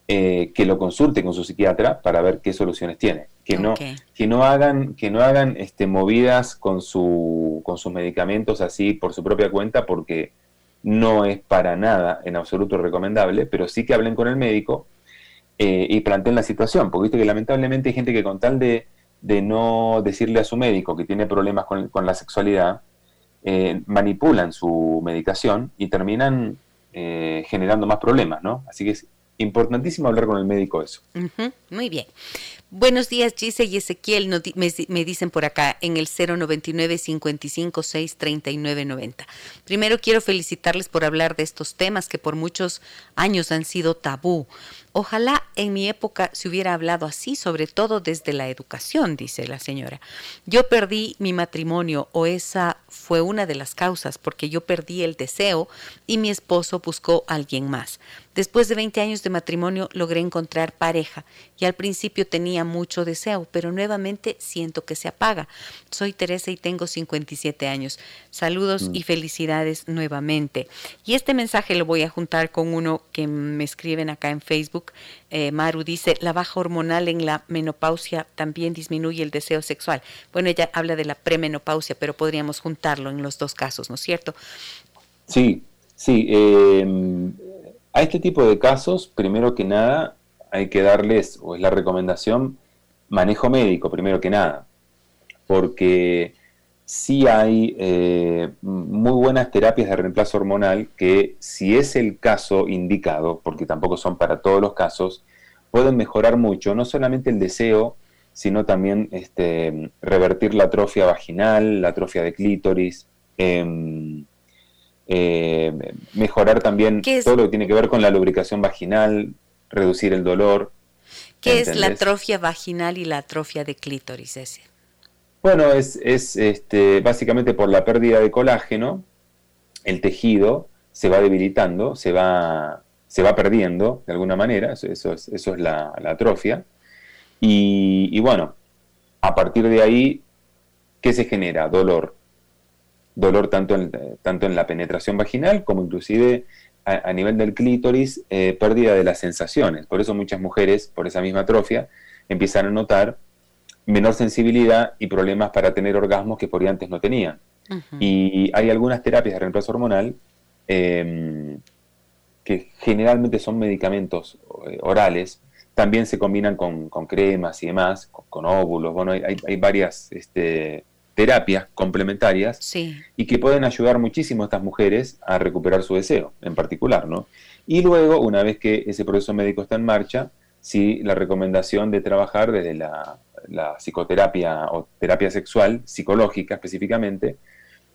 eh, que lo consulte con su psiquiatra para ver qué soluciones tiene. Que no, que no hagan, que no hagan este, movidas con, su, con sus medicamentos así por su propia cuenta, porque no es para nada en absoluto recomendable, pero sí que hablen con el médico eh, y planteen la situación, porque viste que lamentablemente hay gente que con tal de, no decirle a su médico que tiene problemas con, la sexualidad, eh, manipulan su medicación y terminan eh, generando más problemas, ¿no? Así que es importantísimo hablar con el médico eso. muy bien. Buenos días, Gise y Ezequiel. me, dicen por acá en el 099 55 6 39 90. Primero quiero felicitarles por hablar de estos temas que por muchos años han sido tabú. Ojalá en mi época se hubiera hablado así, sobre todo desde la educación, dice la señora. Yo perdí mi matrimonio o esa fue una de las causas porque yo perdí el deseo y mi esposo buscó a alguien más. Después de 20 años de matrimonio logré encontrar pareja y al principio tenía mucho deseo, pero nuevamente siento que se apaga. Soy Teresa y tengo 57 años. Saludos mm. y felicidades nuevamente. Y este mensaje lo voy a juntar con uno que me escriben acá en Facebook. Eh, Maru dice, la baja hormonal en la menopausia también disminuye el deseo sexual. Bueno, ella habla de la premenopausia, pero podríamos juntarlo en los dos casos, ¿no es cierto? Sí, sí. Eh, a este tipo de casos, primero que nada, hay que darles, o es la recomendación, manejo médico, primero que nada, porque sí hay eh, muy buenas terapias de reemplazo hormonal que, si es el caso indicado, porque tampoco son para todos los casos, pueden mejorar mucho, no solamente el deseo, sino también este, revertir la atrofia vaginal, la atrofia de clítoris, em, eh, mejorar también todo lo que tiene que ver con la lubricación vaginal, reducir el dolor. ¿Qué es la atrofia vaginal y la atrofia de clítoris? Ese? Bueno, es, es este, básicamente por la pérdida de colágeno, el tejido se va debilitando, se va, se va perdiendo de alguna manera, eso, es, eso es la, atrofia. Y, bueno, a partir de ahí, ¿qué se genera? Dolor. Dolor tanto en, tanto en la penetración vaginal como inclusive a, nivel del clítoris, eh, pérdida de las sensaciones. Por eso muchas mujeres, por esa misma atrofia, empiezan a notar menor sensibilidad y problemas para tener orgasmos que por antes no tenían. Y hay algunas terapias de reemplazo hormonal em, que generalmente son medicamentos eh, orales, también se combinan con, cremas y demás, con, óvulos, bueno, hay, varias este, terapias complementarias y que pueden ayudar muchísimo a estas mujeres a recuperar su deseo, en particular, ¿no? Y luego, una vez que ese proceso médico está en marcha, sí, la recomendación de trabajar desde la, la psicoterapia o terapia sexual, psicológica específicamente,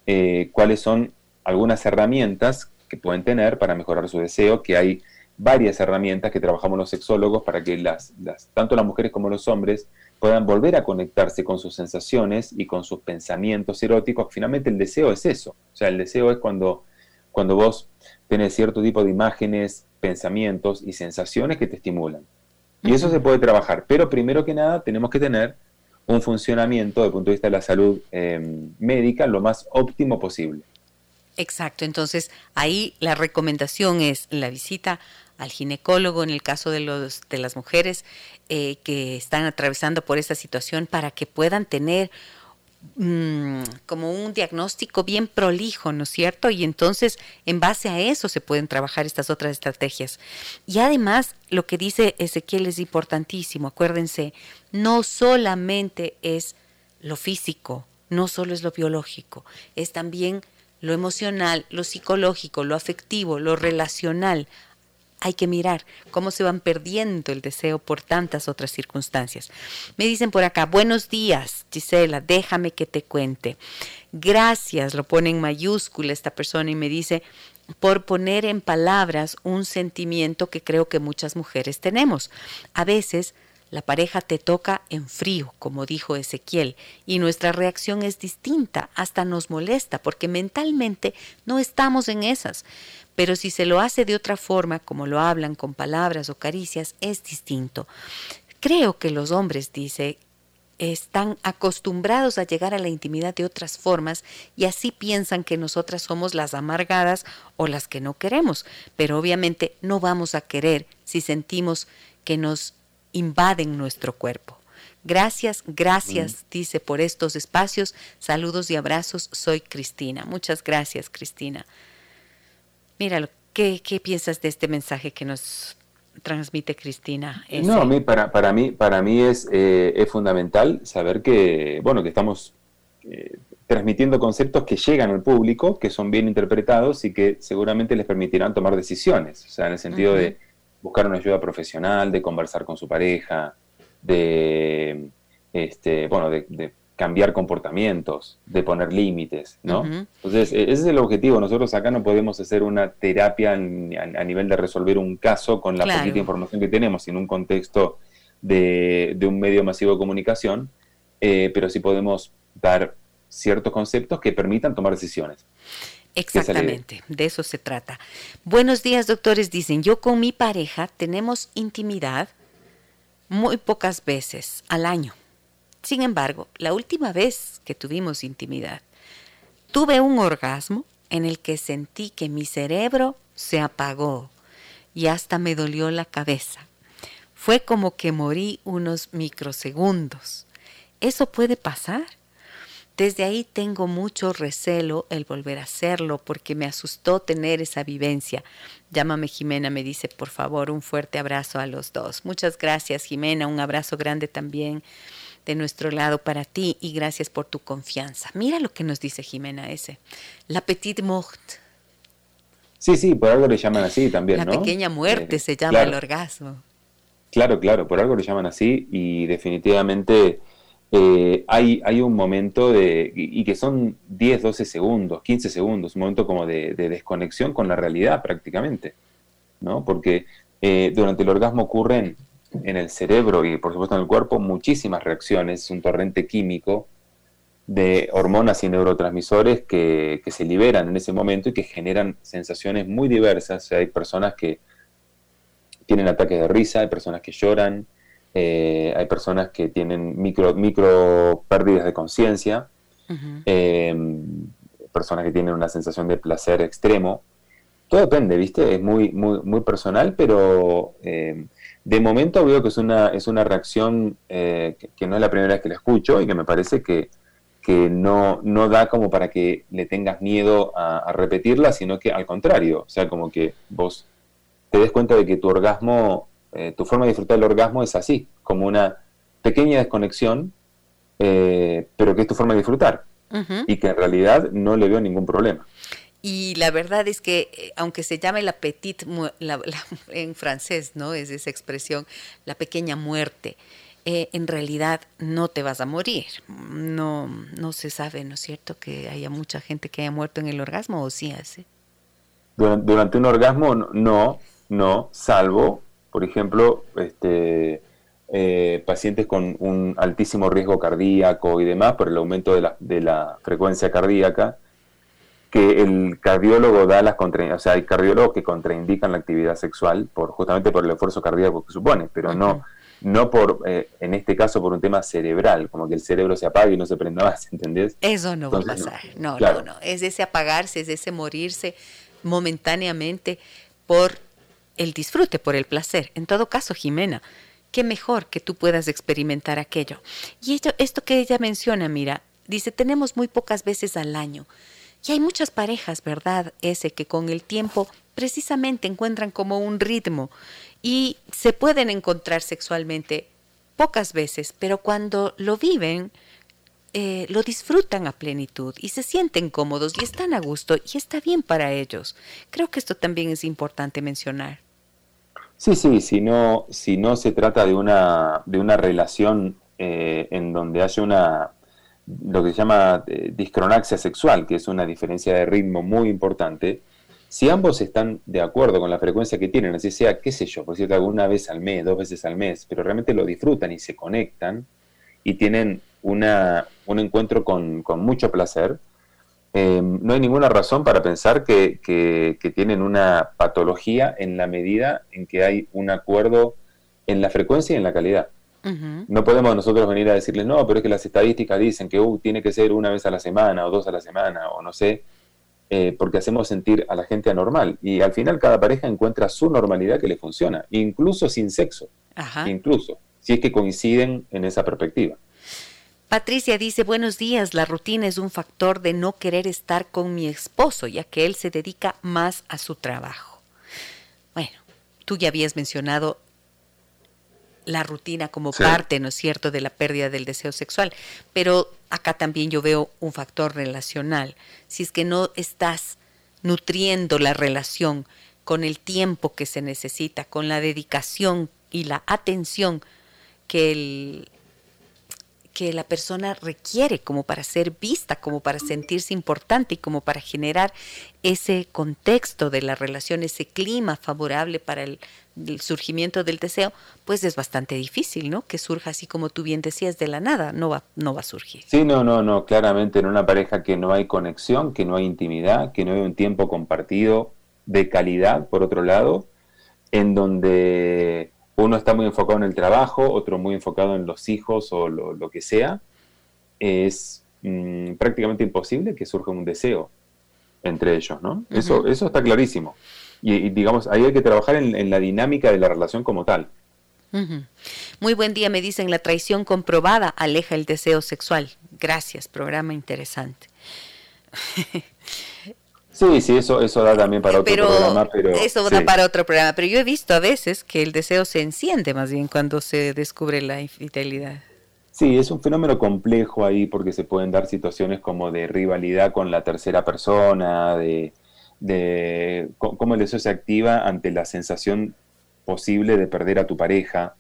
eh, cuáles son algunas herramientas que pueden tener para mejorar su deseo, que hay varias herramientas que trabajamos los sexólogos para que las, tanto las mujeres como los hombres puedan volver a conectarse con sus sensaciones y con sus pensamientos eróticos. Finalmente el deseo es eso, o sea, el deseo es cuando, cuando vos tenés cierto tipo de imágenes, pensamientos y sensaciones que te estimulan. Y eso se puede trabajar, pero primero que nada tenemos que tener un funcionamiento desde el punto de vista de la salud em, médica lo más óptimo posible. Exacto, entonces ahí la recomendación es la visita al ginecólogo en el caso de, los, de las mujeres eh, que están atravesando por esta situación para que puedan tener Mm, como un diagnóstico bien prolijo, ¿no es cierto? Y entonces, en base a eso se pueden trabajar estas otras estrategias. Y además, lo que dice Ezequiel es importantísimo. Acuérdense, no solamente es lo físico, no solo es lo biológico, es también lo emocional, lo psicológico, lo afectivo, lo relacional hay que mirar cómo se van perdiendo el deseo por tantas otras circunstancias. Me dicen por acá, buenos días, Gisela, déjame que te cuente. Gracias, lo pone en mayúscula esta persona y me dice, por poner en palabras un sentimiento que creo que muchas mujeres tenemos. A veces la pareja te toca en frío, como dijo Ezequiel, y nuestra reacción es distinta, hasta nos molesta, porque mentalmente no estamos en esas. Pero si se lo hace de otra forma, como lo hablan con palabras o caricias, es distinto. Creo que los hombres, dice, están acostumbrados a llegar a la intimidad de otras formas y así piensan que nosotras somos las amargadas o las que no queremos, pero obviamente no vamos a querer si sentimos que nos invaden nuestro cuerpo. Gracias, gracias, mm. dice, por estos espacios. Saludos y abrazos. Soy Cristina. Muchas gracias, Cristina. Míralo, ¿qué, ¿qué piensas de este mensaje que nos transmite Cristina? No, a mí, para, para mí, para mí es, eh, es fundamental saber que, bueno, que estamos eh, transmitiendo conceptos que llegan al público, que son bien interpretados y que seguramente les permitirán tomar decisiones, o sea, en el sentido de buscar una ayuda profesional, de conversar con su pareja, de, este, bueno, de cambiar comportamientos, de poner límites, ¿no? Entonces, e-, ese es el objetivo. Nosotros acá no podemos hacer una terapia a, nivel de resolver un caso con la poquita información que tenemos, en un contexto de, un medio masivo de comunicación, eh, pero sí podemos dar ciertos conceptos que permitan tomar decisiones. Exactamente, de eso se trata. Buenos días, doctores. Dicen, yo con mi pareja tenemos intimidad muy pocas veces al año sin embargo, la última vez que tuvimos intimidad, tuve un orgasmo en el que sentí que mi cerebro se apagó y hasta me dolió la cabeza. Fue como que morí unos microsegundos. ¿Eso puede pasar? Desde ahí tengo mucho recelo el volver a hacerlo porque me asustó tener esa vivencia. Llámame Jimena, me dice, por favor, un fuerte abrazo a los dos. Muchas gracias Jimena, un abrazo grande también de nuestro lado para ti y gracias por tu confianza. Mira lo que nos dice Jimena ese. La petite mort. Sí, sí, por algo le llaman así también. La pequeña muerte eh, se llama el orgasmo. Claro, claro, por algo le llaman así y definitivamente eh, hay, hay un momento de, y, que son 10, 12 segundos, 15 segundos, un momento como de, desconexión con la realidad prácticamente, ¿no? Porque eh, durante el orgasmo ocurren en el cerebro y por supuesto en el cuerpo muchísimas reacciones, un torrente químico de hormonas y neurotransmisores que, que, se liberan en ese momento y que generan sensaciones muy diversas. hay personas que tienen ataques de risa, hay personas que lloran, eh, hay personas que tienen micro, micro pérdidas de conciencia, em, personas que tienen una sensación de placer extremo. Todo depende, ¿viste? Es muy, muy, muy personal, pero em, de momento veo que es una, es una reacción eh, que, no es la primera vez que la escucho y que me parece que, que no, no da como para que le tengas miedo a, a, repetirla, sino que al contrario, o sea, como que vos te des cuenta de que tu orgasmo eh, tu forma de disfrutar el orgasmo es así, como una pequeña desconexión, eh, pero que es tu forma de disfrutar y que en realidad no le veo ningún problema. Y la verdad es que, eh, aunque se llame la petite, en francés, ¿no? Es esa expresión, la pequeña muerte, en realidad no te vas a morir. No, no se sabe, ¿no es cierto?, que haya mucha gente que haya muerto en el orgasmo, ¿o sí hace? durante un orgasmo, no, no, salvo por ejemplo, este, eh, pacientes con un altísimo riesgo cardíaco y demás por el aumento de la, de la frecuencia cardíaca, que el cardiólogo da las contra, o sea, hay cardiólogos que contraindican la actividad sexual por justamente por el esfuerzo cardíaco que supone, pero no no por eh, en este caso por un tema cerebral, como que el cerebro se apague y no se prenda más, ¿entendés? Eso no va a pasar. No, no, no, es ese apagarse, es ese morirse momentáneamente por el disfrute, por el placer. En todo caso, Jimena, qué mejor que tú puedas experimentar aquello. Y esto que ella menciona, mira, dice, tenemos muy pocas veces al año. Y hay muchas parejas, ¿verdad? Ese que con el tiempo precisamente encuentran como un ritmo y se pueden encontrar sexualmente pocas veces, pero cuando lo viven, eh, lo disfrutan a plenitud y se sienten cómodos y están a gusto y está bien para ellos. Creo que esto también es importante mencionar. Sí, sí, si no, si no se trata de una, de una relación eh, en donde haya una, lo que se llama eh, discronaxia sexual, que es una diferencia de ritmo muy importante, si ambos están de acuerdo con la frecuencia que tienen, así sea, qué sé yo, por cierto, alguna vez al mes, dos veces al mes, pero realmente lo disfrutan y se conectan y tienen una, un encuentro con, con mucho placer, Em, no hay ninguna razón para pensar que, tienen una patología en la medida en que hay un acuerdo en la frecuencia y en la calidad. No podemos nosotros venir a decirles, no, pero es que las estadísticas dicen que uh, tiene que ser una vez a la semana o dos a la semana o no sé, eh, porque hacemos sentir a la gente anormal. Y al final cada pareja encuentra su normalidad que le funciona, incluso sin sexo, incluso, si es que coinciden en esa perspectiva. Patricia dice, buenos días, la rutina es un factor de no querer estar con mi esposo, ya que él se dedica más a su trabajo. Bueno, tú ya habías mencionado la rutina como parte, ¿no es cierto?, de la pérdida del deseo sexual, pero acá también yo veo un factor relacional. Si es que no estás nutriendo la relación con el tiempo que se necesita, con la dedicación y la atención que el que la persona requiere como para ser vista, como para sentirse importante y como para generar ese contexto de la relación, ese clima favorable para el, surgimiento del deseo, pues es bastante difícil, ¿no? Que surja así como tú bien decías de la nada, no va, no va a surgir. Sí, no, no, no, claramente en una pareja que no hay conexión, que no hay intimidad, que no hay un tiempo compartido de calidad, por otro lado, en donde uno está muy enfocado en el trabajo, otro muy enfocado en los hijos o lo, que sea, es mm, prácticamente imposible que surja un deseo entre ellos, ¿no? eso, eso está clarísimo. Y, digamos, ahí hay que trabajar en, la dinámica de la relación como tal. Muy buen día, me dicen, la traición comprobada aleja el deseo sexual. Gracias, programa interesante. Sí, sí, eso, eso da también para otro programa, pero... Eso da para otro programa, pero yo he visto a veces que el deseo se enciende más bien cuando se descubre la infidelidad. Sí, es un fenómeno complejo ahí porque se pueden dar situaciones como de rivalidad con la tercera persona, de, de cómo el deseo se activa ante la sensación posible de perder a tu pareja.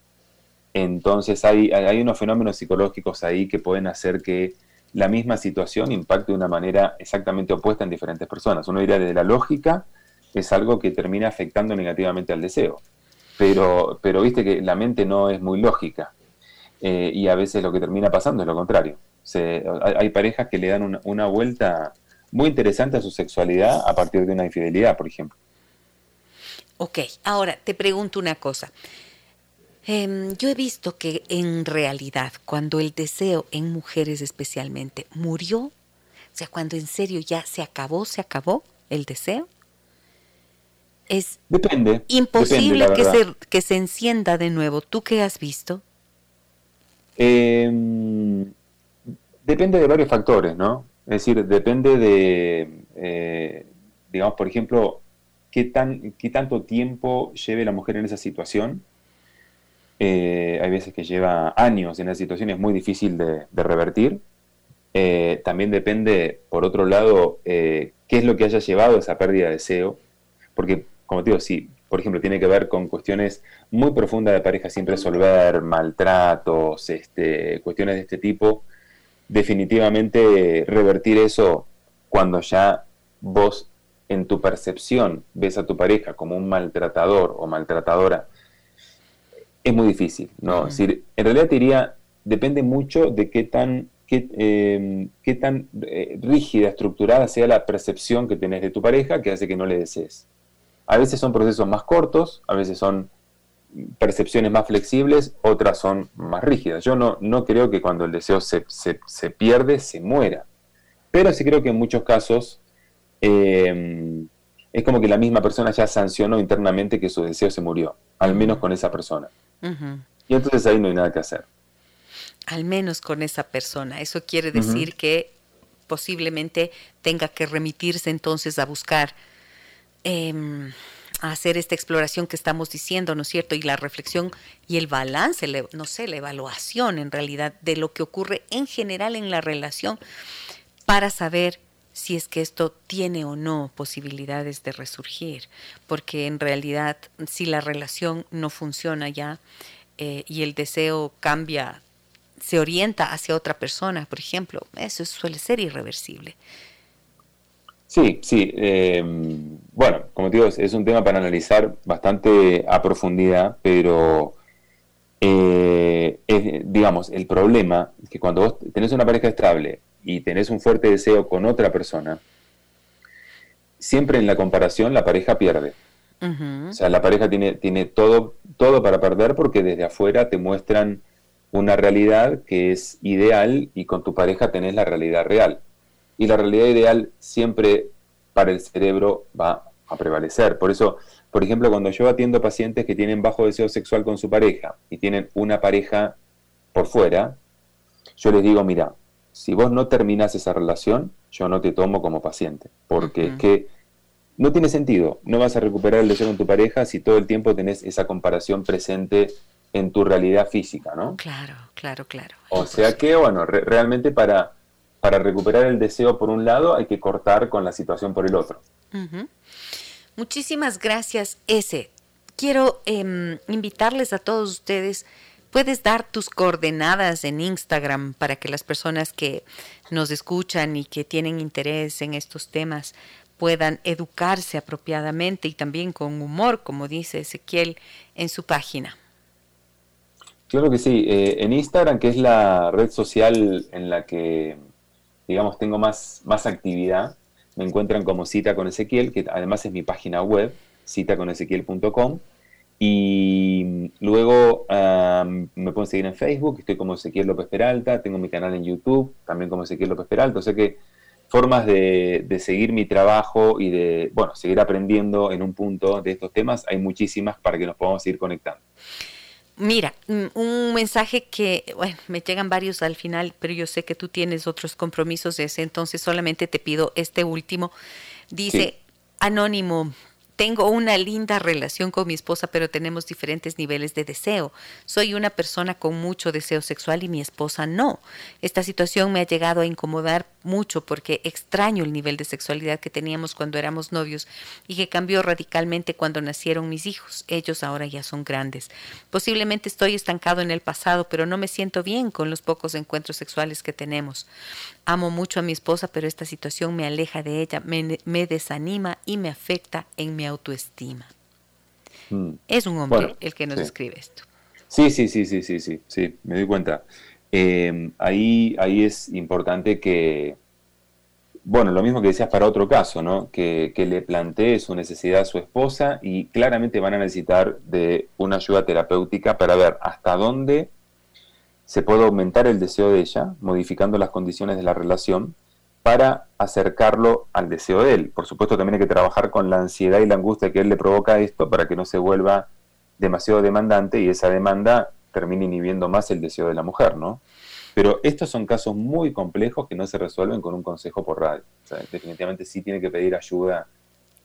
Entonces hay, hay unos fenómenos psicológicos ahí que pueden hacer que la misma situación impacte de una manera exactamente opuesta en diferentes personas. Uno diría desde la lógica es algo que termina afectando negativamente al deseo. Pero, pero viste que la mente no es muy lógica. Eh, y a veces lo que termina pasando es lo contrario. hay, parejas que le dan una, vuelta muy interesante a su sexualidad a partir de una infidelidad, por ejemplo. Ok, ahora te pregunto una cosa. Em, yo he visto que en realidad cuando el deseo en mujeres especialmente murió, o sea, cuando en serio ya se acabó, se acabó el deseo, es depende, imposible que, se, que se encienda de nuevo. ¿Tú qué has visto? Em, depende de varios factores, ¿no? Es decir, depende de, eh, digamos, por ejemplo, qué, tan, qué tanto tiempo lleve la mujer en esa situación eh, hay veces que lleva años en esa situación, es muy difícil de, revertir. Eh, también depende, por otro lado, eh, qué es lo que haya llevado a esa pérdida de deseo. Porque, como te digo, si, por ejemplo, tiene que ver con cuestiones muy profundas de pareja sin resolver, maltratos, este, cuestiones de este tipo, definitivamente revertir eso cuando ya vos en tu percepción ves a tu pareja como un maltratador o maltratadora es muy difícil, ¿no? decir, en realidad te diría, depende mucho de qué tan, qué, em, qué tan eh, rígida, estructurada sea la percepción que tenés de tu pareja que hace que no le desees. A veces son procesos más cortos, a veces son percepciones más flexibles, otras son más rígidas. Yo no, no creo que cuando el deseo se, se, pierde, se muera. Pero sí creo que en muchos casos em, es como que la misma persona ya sancionó internamente que su deseo se murió, al menos con esa persona. Y entonces ahí no hay nada que hacer. Al menos con esa persona. Eso quiere decir que posiblemente tenga que remitirse entonces a buscar, em, a hacer esta exploración que estamos diciendo, ¿no es cierto? Y la reflexión y el balance, no sé, la evaluación en realidad de lo que ocurre en general en la relación para saber si es que esto tiene o no posibilidades de resurgir, porque en realidad si la relación no funciona ya eh, y el deseo cambia, se orienta hacia otra persona, por ejemplo, eso suele ser irreversible. Sí, sí. Em, bueno, como te digo, es, un tema para analizar bastante a profundidad, pero eh, digamos, el problema es que cuando vos tenés una pareja estable y tenés un fuerte deseo con otra persona, siempre en la comparación la pareja pierde. O sea, la pareja tiene, tiene todo, todo para perder porque desde afuera te muestran una realidad que es ideal y con tu pareja tenés la realidad real. Y la realidad ideal siempre para el cerebro va a prevalecer. Por eso, por ejemplo, cuando yo atiendo pacientes que tienen bajo deseo sexual con su pareja y tienen una pareja por fuera, yo les digo, mira, si vos no terminas esa relación, yo no te tomo como paciente, porque es que no tiene sentido, no vas a recuperar el deseo con tu pareja si todo el tiempo tenés esa comparación presente en tu realidad física, ¿no? Claro, claro, claro. O sea que, bueno, realmente para, para recuperar el deseo por un lado hay que cortar con la situación por el otro. Muchísimas gracias, ese. Quiero em, invitarles a todos ustedes puedes dar tus coordenadas en Instagram para que las personas que nos escuchan y que tienen interés en estos temas puedan educarse apropiadamente y también con humor, como dice Ezequiel en su página. Claro que sí. Eh, en Instagram, que es la red social en la que, digamos, tengo más, más actividad, me encuentran como Cita con Ezequiel, que además es mi página web, citaconezequiel.com. Y luego me pueden seguir en Facebook, estoy como Ezequiel López Peralta, tengo mi canal en YouTube, también como Ezequiel López Peralta, o sea que formas de, seguir mi trabajo y de, bueno, seguir aprendiendo en un punto de estos temas, hay muchísimas para que nos podamos seguir conectando. Mira, un mensaje que, bueno, me llegan varios al final, pero yo sé que tú tienes otros compromisos de ese, entonces solamente te pido este último. Dice, Anónimo, tengo una linda relación con mi esposa, pero tenemos diferentes niveles de deseo. Soy una persona con mucho deseo sexual y mi esposa no. Esta situación me ha llegado a incomodar mucho porque extraño el nivel de sexualidad que teníamos cuando éramos novios y que cambió radicalmente cuando nacieron mis hijos. Ellos ahora ya son grandes. Posiblemente estoy estancado en el pasado, pero no me siento bien con los pocos encuentros sexuales que tenemos. Amo mucho a mi esposa, pero esta situación me aleja de ella, me, desanima y me afecta en mi autoestima. Mm. Es un hombre el que nos escribe esto. Sí, sí, sí, sí, sí, sí, sí, me doy cuenta. Eh, ahí, ahí es importante que, bueno, lo mismo que decías para otro caso, ¿no? Que, le plantee su necesidad a su esposa y claramente van a necesitar de una ayuda terapéutica para ver hasta dónde se puede aumentar el deseo de ella, modificando las condiciones de la relación, para acercarlo al deseo de él. Por supuesto, también hay que trabajar con la ansiedad y la angustia que él le provoca esto para que no se vuelva demasiado demandante y esa demanda termina inhibiendo más el deseo de la mujer, ¿no? Pero estos son casos muy complejos que no se resuelven con un consejo por radio. definitivamente sí tiene que pedir ayuda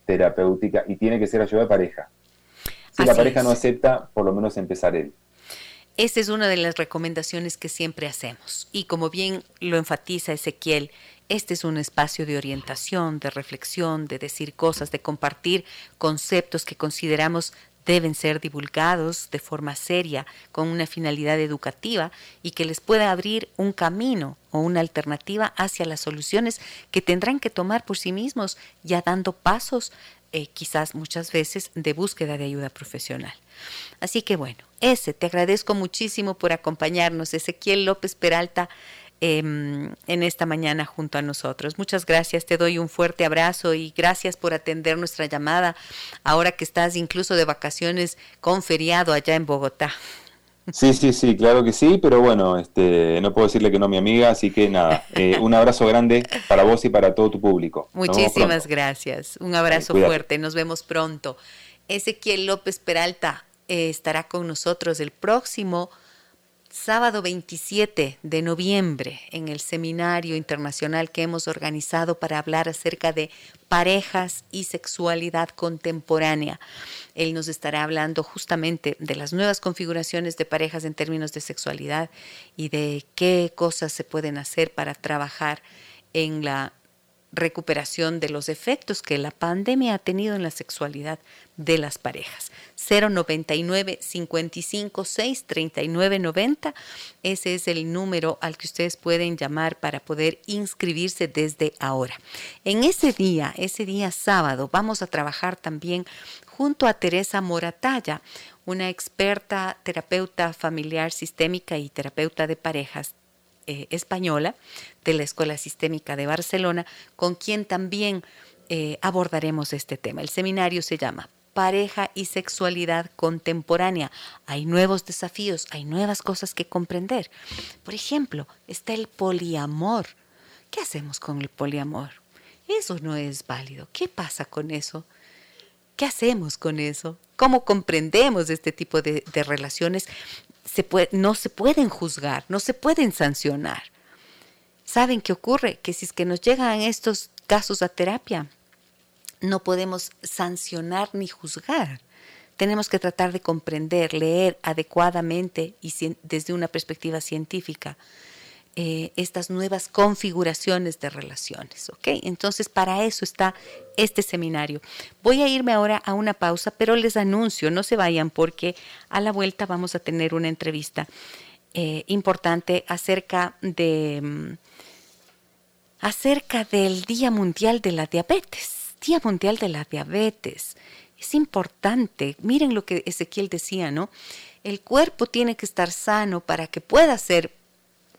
terapéutica y tiene que ser ayuda de pareja. Si la pareja no acepta, por lo menos empezar él. Esa es una de las recomendaciones que siempre hacemos. Y como bien lo enfatiza Ezequiel, este es un espacio de orientación, de reflexión, de decir cosas, de compartir conceptos que consideramos deben ser divulgados de forma seria, con una finalidad educativa y que les pueda abrir un camino o una alternativa hacia las soluciones que tendrán que tomar por sí mismos, ya dando pasos, eh, quizás muchas veces, de búsqueda de ayuda profesional. Así que bueno, ese, te agradezco muchísimo por acompañarnos, Ezequiel López Peralta. Em, en esta mañana junto a nosotros. Muchas gracias, te doy un fuerte abrazo y gracias por atender nuestra llamada ahora que estás incluso de vacaciones con feriado allá en Bogotá. Sí, sí, sí, claro que sí, pero bueno, este, no puedo decirle que no mi amiga, así que nada, eh, un abrazo grande para vos y para todo tu público. Muchísimas gracias, un abrazo fuerte, nos vemos pronto. Ezequiel López Peralta eh, estará con nosotros el próximo sábado 27 de noviembre en el seminario internacional que hemos organizado para hablar acerca de parejas y sexualidad contemporánea. Él nos estará hablando justamente de las nuevas configuraciones de parejas en términos de sexualidad y de qué cosas se pueden hacer para trabajar en la recuperación de los efectos que la pandemia ha tenido en la sexualidad de las parejas. 099 55 6 39 90. Ese es el número al que ustedes pueden llamar para poder inscribirse desde ahora. En ese día, ese día sábado, vamos a trabajar también junto a Teresa Moratalla, una experta terapeuta familiar sistémica y terapeuta de parejas eh, española de la Escuela Sistémica de Barcelona, con quien también eh, abordaremos este tema. El seminario se llama Pareja y Sexualidad Contemporánea. Hay nuevos desafíos, hay nuevas cosas que comprender. Por ejemplo, está el poliamor. ¿Qué hacemos con el poliamor? Eso no es válido. ¿Qué pasa con eso? ¿Qué hacemos con eso? ¿Cómo comprendemos este tipo de, de relaciones no se pueden juzgar, no se pueden sancionar. ¿Saben qué ocurre? Que si es que nos llegan estos casos a terapia, no podemos sancionar ni juzgar. Tenemos que tratar de comprender, leer adecuadamente y desde una perspectiva científica eh, estas nuevas configuraciones de relaciones. ¿ok? Entonces, para eso está este seminario. Voy a irme ahora a una pausa, pero les anuncio, no se vayan porque a la vuelta vamos a tener una entrevista eh, importante acerca de... Mm, acerca del Día Mundial de la Diabetes. Día Mundial de la Diabetes. Es importante. Miren lo que Ezequiel decía, ¿no? El cuerpo tiene que estar sano para que pueda ser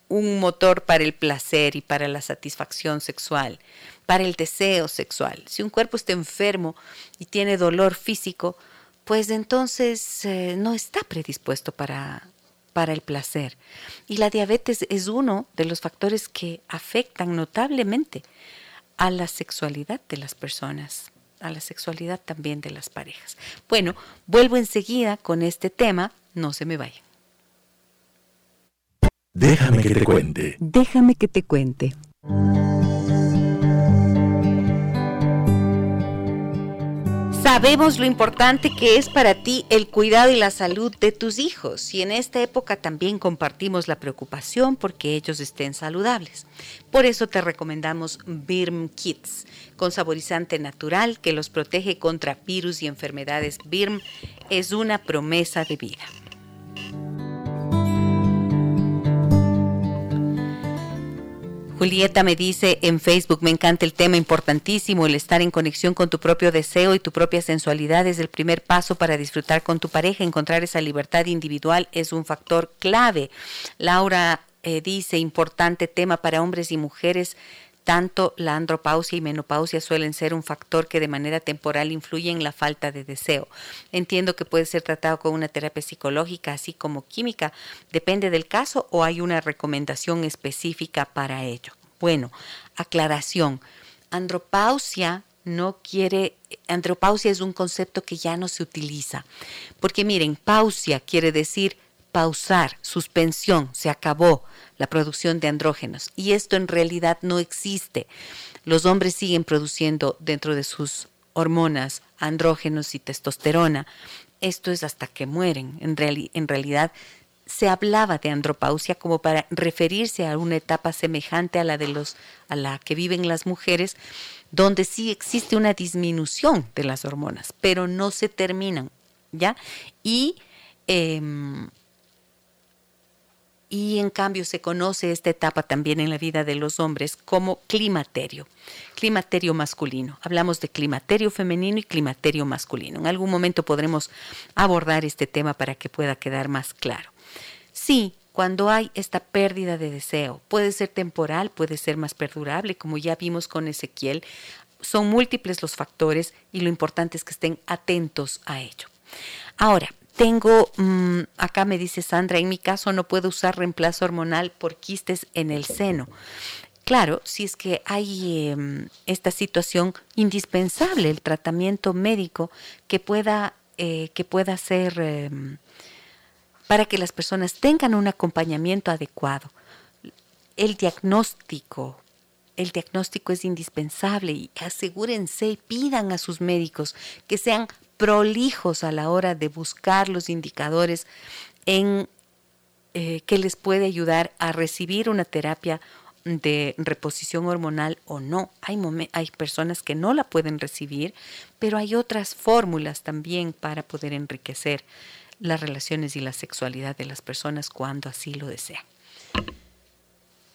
un motor para el placer y para la satisfacción sexual, para el deseo sexual. Si un cuerpo está enfermo y tiene dolor físico, pues entonces eh, no está predispuesto para, para el placer. Y la diabetes es uno de los factores que afectan notablemente a la sexualidad de las personas, a la sexualidad también de las parejas. Bueno, vuelvo enseguida con este tema, no se me vayan. Déjame que te cuente. Déjame que te cuente. Sabemos lo importante que es para ti el cuidado y la salud de tus hijos y en esta época también compartimos la preocupación porque ellos estén saludables. Por eso te recomendamos Birm Kids, con saborizante natural que los protege contra virus y enfermedades. Birm es una promesa de vida. Julieta me dice en Facebook, me encanta el tema importantísimo, el estar en conexión con tu propio deseo y tu propia sensualidad es el primer paso para disfrutar con tu pareja, encontrar esa libertad individual es un factor clave. Laura eh, dice, importante tema para hombres y mujeres tanto la andropausia y menopausia suelen ser un factor que de manera temporal influye en la falta de deseo. Entiendo que puede ser tratado con una terapia psicológica así como química. Depende del caso o hay una recomendación específica para ello. Bueno, aclaración. Andropausia no quiere, andropausia es un concepto que ya no se utiliza. Porque miren, pausia quiere decir pausar, suspensión, se acabó la producción de andrógenos. Y esto en realidad no existe. Los hombres siguen produciendo dentro de sus hormonas andrógenos y testosterona. Esto es hasta que mueren. En, en realidad se hablaba de andropausia como para referirse a una etapa semejante a la de los a la que viven las mujeres donde sí existe una disminución de las hormonas pero no se terminan ya y em, y en cambio se conoce esta etapa también en la vida de los hombres como climaterio, climaterio masculino. Hablamos de climaterio femenino y climaterio masculino. En algún momento podremos abordar este tema para que pueda quedar más claro. Sí, cuando hay esta pérdida de deseo, puede ser temporal, puede ser más perdurable, como ya vimos con Ezequiel, son múltiples los factores y lo importante es que estén atentos a ello. Ahora, tengo, mm, acá me dice Sandra, en mi caso no puedo usar reemplazo hormonal por quistes en el seno. Claro, si es que hay em, esta situación indispensable, el tratamiento médico que pueda, eh, que pueda ser em, para que las personas tengan un acompañamiento adecuado. El diagnóstico, el diagnóstico es indispensable y asegúrense y pidan a sus médicos que sean prolijos a la hora de buscar los indicadores en eh, que les puede ayudar a recibir una terapia de reposición hormonal o no. Hay, hay personas que no la pueden recibir, pero hay otras fórmulas también para poder enriquecer las relaciones y la sexualidad de las personas cuando así lo desean.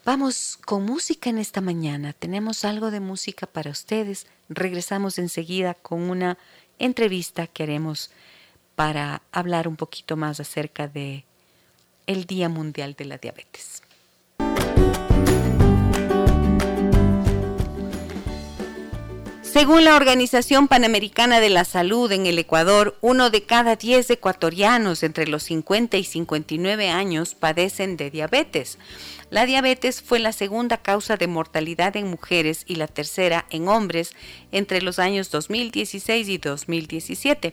Vamos con música en esta mañana. Tenemos algo de música para ustedes. Regresamos enseguida con una entrevista que haremos para hablar un poquito más acerca de el Día Mundial de la Diabetes. Según la Organización Panamericana de la Salud en el Ecuador, uno de cada diez ecuatorianos entre los 50 y 59 años padecen de diabetes. La diabetes fue la segunda causa de mortalidad en mujeres y la tercera en hombres entre los años 2016 y 2017,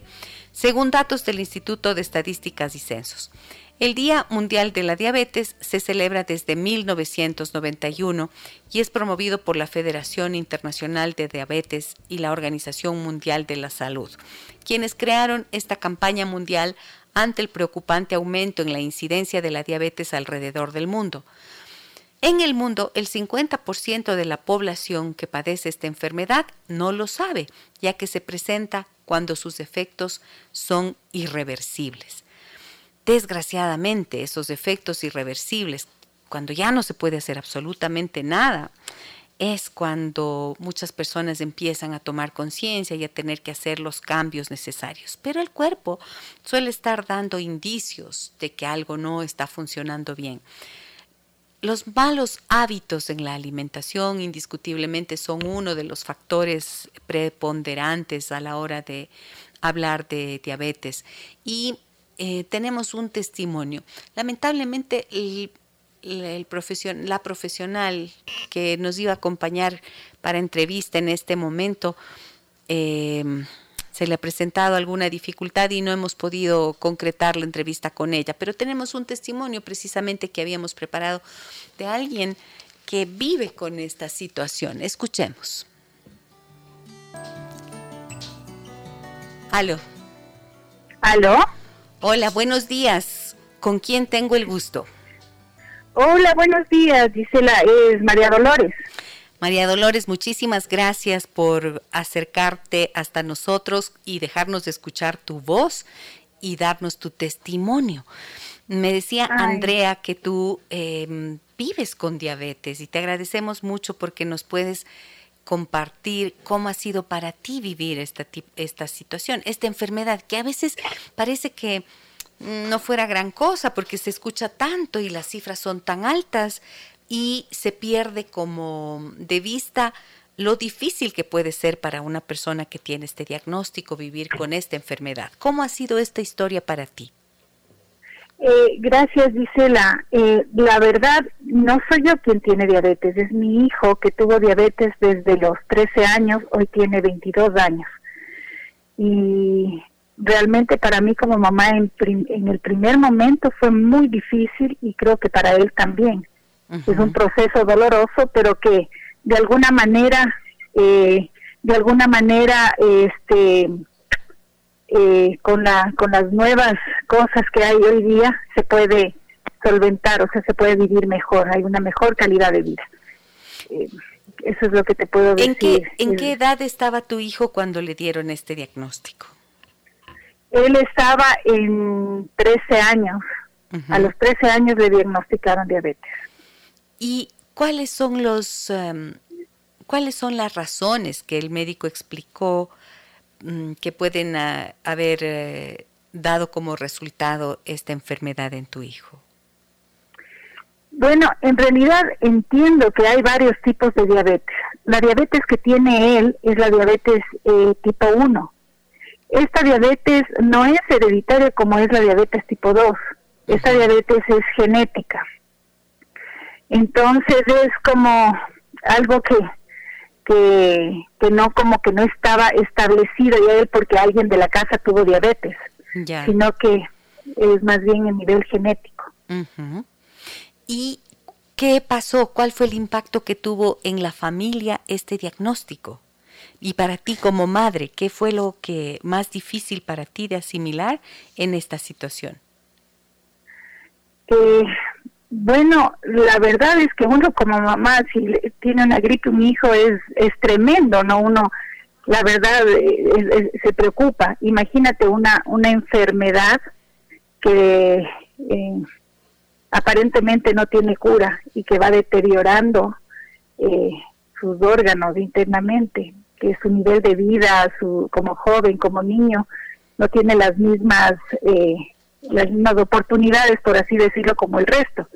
según datos del Instituto de Estadísticas y Censos. El Día Mundial de la Diabetes se celebra desde 1991 y es promovido por la Federación Internacional de Diabetes y la Organización Mundial de la Salud, quienes crearon esta campaña mundial ante el preocupante aumento en la incidencia de la diabetes alrededor del mundo. En el mundo, el 50% de la población que padece esta enfermedad no lo sabe, ya que se presenta cuando sus efectos son irreversibles. Desgraciadamente, esos efectos irreversibles, cuando ya no se puede hacer absolutamente nada, es cuando muchas personas empiezan a tomar conciencia y a tener que hacer los cambios necesarios. Pero el cuerpo suele estar dando indicios de que algo no está funcionando bien. Los malos hábitos en la alimentación indiscutiblemente son uno de los factores preponderantes a la hora de hablar de diabetes. Y eh, tenemos un testimonio. Lamentablemente, la profesional que nos iba a acompañar para entrevista en este momento, eh, se le ha presentado alguna dificultad y no hemos podido concretar la entrevista con ella, pero tenemos un testimonio precisamente que habíamos preparado de alguien que vive con esta situación. Escuchemos. Aló. ¿Aló? Hola, buenos días. ¿Con quién tengo el gusto? Hola, buenos días, Gisela. Es María Dolores. María Dolores, muchísimas gracias por acercarte hasta nosotros y dejarnos de escuchar tu voz y darnos tu testimonio. Me decía Andrea que tú em, vives con diabetes y te agradecemos mucho porque nos puedes compartir cómo ha sido para ti vivir esta, esta situación, esta enfermedad que a veces parece que no fuera gran cosa porque se escucha tanto y las cifras son tan altas y se pierde como de vista lo difícil que puede ser para una persona que tiene este diagnóstico vivir con esta enfermedad. ¿Cómo ha sido esta historia para ti? Eh, gracias, Gisela. Eh, la verdad, no soy yo quien tiene diabetes, es mi hijo que tuvo diabetes desde los 13 años, hoy tiene 22 años. Y realmente para mí como mamá en, en el primer momento fue muy difícil y creo que para él también. Es un proceso doloroso, pero que de alguna manera, eh, de alguna manera, este, eh, con la, con las nuevas cosas que hay hoy día se puede solventar, o sea, se puede vivir mejor, hay una mejor calidad de vida. Eh, eso es lo que te puedo decir. ¿En qué, ¿En qué edad estaba tu hijo cuando le dieron este diagnóstico? Él estaba en 13 años. A los 13 años le diagnosticaron diabetes. ¿Y cuáles son los em, cuáles son las razones que el médico explicó mm, que pueden ah, haber eh, dado como resultado esta enfermedad en tu hijo? Bueno, en realidad entiendo que hay varios tipos de diabetes. La diabetes que tiene él es la diabetes eh, tipo 1 esta diabetes no es hereditaria como es la diabetes tipo 2. Esta diabetes es genética. Entonces es como algo que, que, que no como que no estaba establecido ya él porque alguien de la casa tuvo diabetes, sino que es más bien a nivel genético. ¿Y qué pasó? ¿Cuál fue el impacto que tuvo en la familia este diagnóstico? Y para ti como madre, ¿qué fue lo que más difícil para ti de asimilar en esta situación? Eh, bueno, la verdad es que uno como mamá, si tiene una gripe un hijo, es, es tremendo, ¿no? Uno, la verdad, eh, se preocupa. Imagínate una, una enfermedad que eh, aparentemente no tiene cura y que va deteriorando sus órganos internamente que su nivel de vida, su como joven, como niño, no tiene las mismas eh, las mismas oportunidades, por así decirlo, como el resto.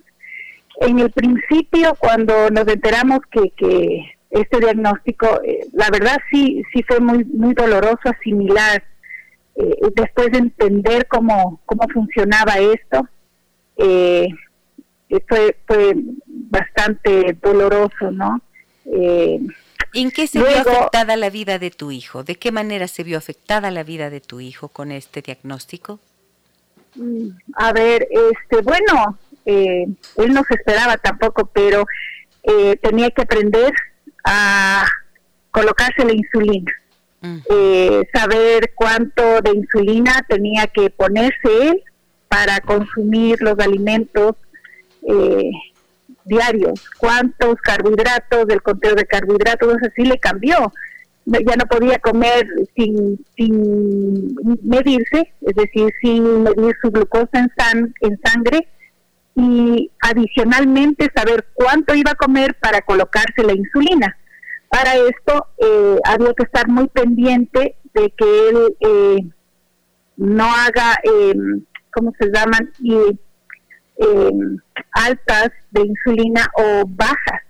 En el principio, cuando nos enteramos que, que este diagnóstico, eh, la verdad sí sí fue muy muy doloroso asimilar eh, después de entender cómo cómo funcionaba esto. Eh, fue fue bastante doloroso, ¿no? Eh, ¿En qué se vio afectada la vida de tu hijo? ¿De qué manera se vio afectada la vida de tu hijo con este diagnóstico? Mm, a ver, este, bueno, eh, él no se esperaba tampoco, pero eh, tenía que aprender a colocarse la insulina, eh, saber cuánto de insulina tenía que ponerse él para consumir los alimentos diarios, cuántos carbohidratos, del conteo de carbohidratos, así le cambió. Ya no podía comer sin, sin medirse, es decir, sin medir su glucosa en, en sangre y adicionalmente saber cuánto iba a comer para colocarse la insulina. Para esto eh, había que estar muy pendiente de que él eh, no haga, eh, ¿cómo se llaman? Y eh, altas de insulina o bajas,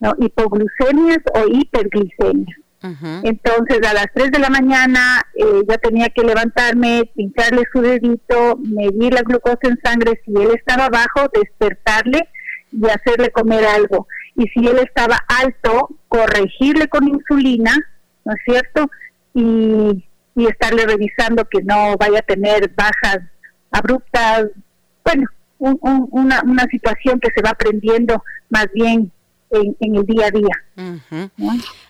¿no? hipoglucemias o hiperglicemias. Entonces a las 3 de la mañana eh, ya tenía que levantarme, pincharle su dedito, medir la glucosa en sangre, si él estaba bajo, despertarle y hacerle comer algo. Y si él estaba alto, corregirle con insulina, ¿no es cierto? Y, y estarle revisando que no vaya a tener bajas abruptas. Bueno, una, una situación que se va aprendiendo más bien en, el día a día.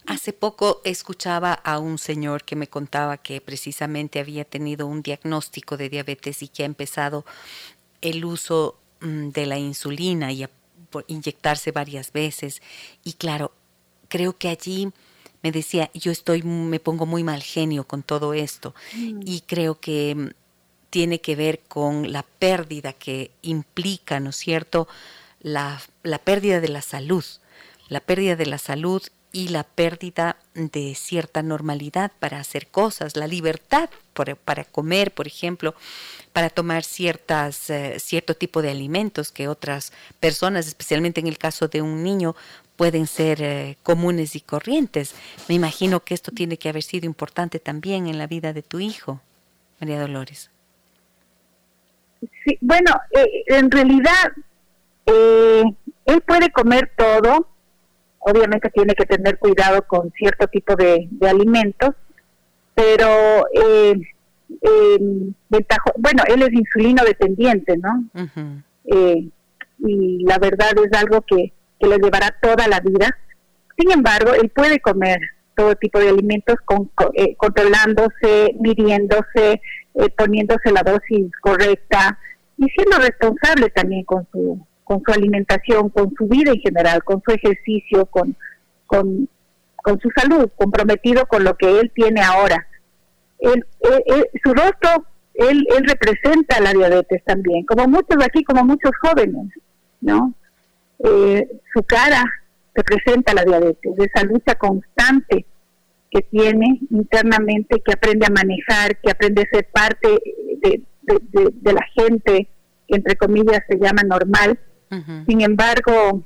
Hace poco escuchaba a un señor que me contaba que precisamente había tenido un diagnóstico de diabetes y que ha empezado el uso mm, de la insulina y a inyectarse varias veces. Y claro, creo que allí me decía, yo estoy, me pongo muy mal genio con todo esto mm. y creo que mm, tiene que ver con la pérdida que implica, ¿no es cierto?, la, la pérdida de la salud, la pérdida de la salud y la pérdida de cierta normalidad para hacer cosas, la libertad para comer, por ejemplo, para tomar ciertas, eh, cierto tipo de alimentos que otras personas, especialmente en el caso de un niño, pueden ser eh, comunes y corrientes. Me imagino que esto tiene que haber sido importante también en la vida de tu hijo, María Dolores. Sí, bueno, eh, en realidad él puede comer todo, obviamente tiene que tener cuidado con cierto tipo de, alimentos, pero bueno, él es insulino dependiente, ¿no? y la verdad es algo que que le llevará toda la vida. Sin embargo, él puede comer todo tipo de alimentos con, eh, controlándose, midiéndose, eh, poniéndose la dosis correcta y siendo responsable también con su con su alimentación, con su vida en general, con su ejercicio, con, con, su salud, comprometido con lo que él tiene ahora. Él, su rostro, él, él representa la diabetes también, como muchos aquí, como muchos jóvenes, ¿no? eh, su cara representa la diabetes, de esa lucha constante que tiene internamente, que aprende a manejar, que aprende a ser parte de, la gente que entre comillas se llama normal. Sin embargo,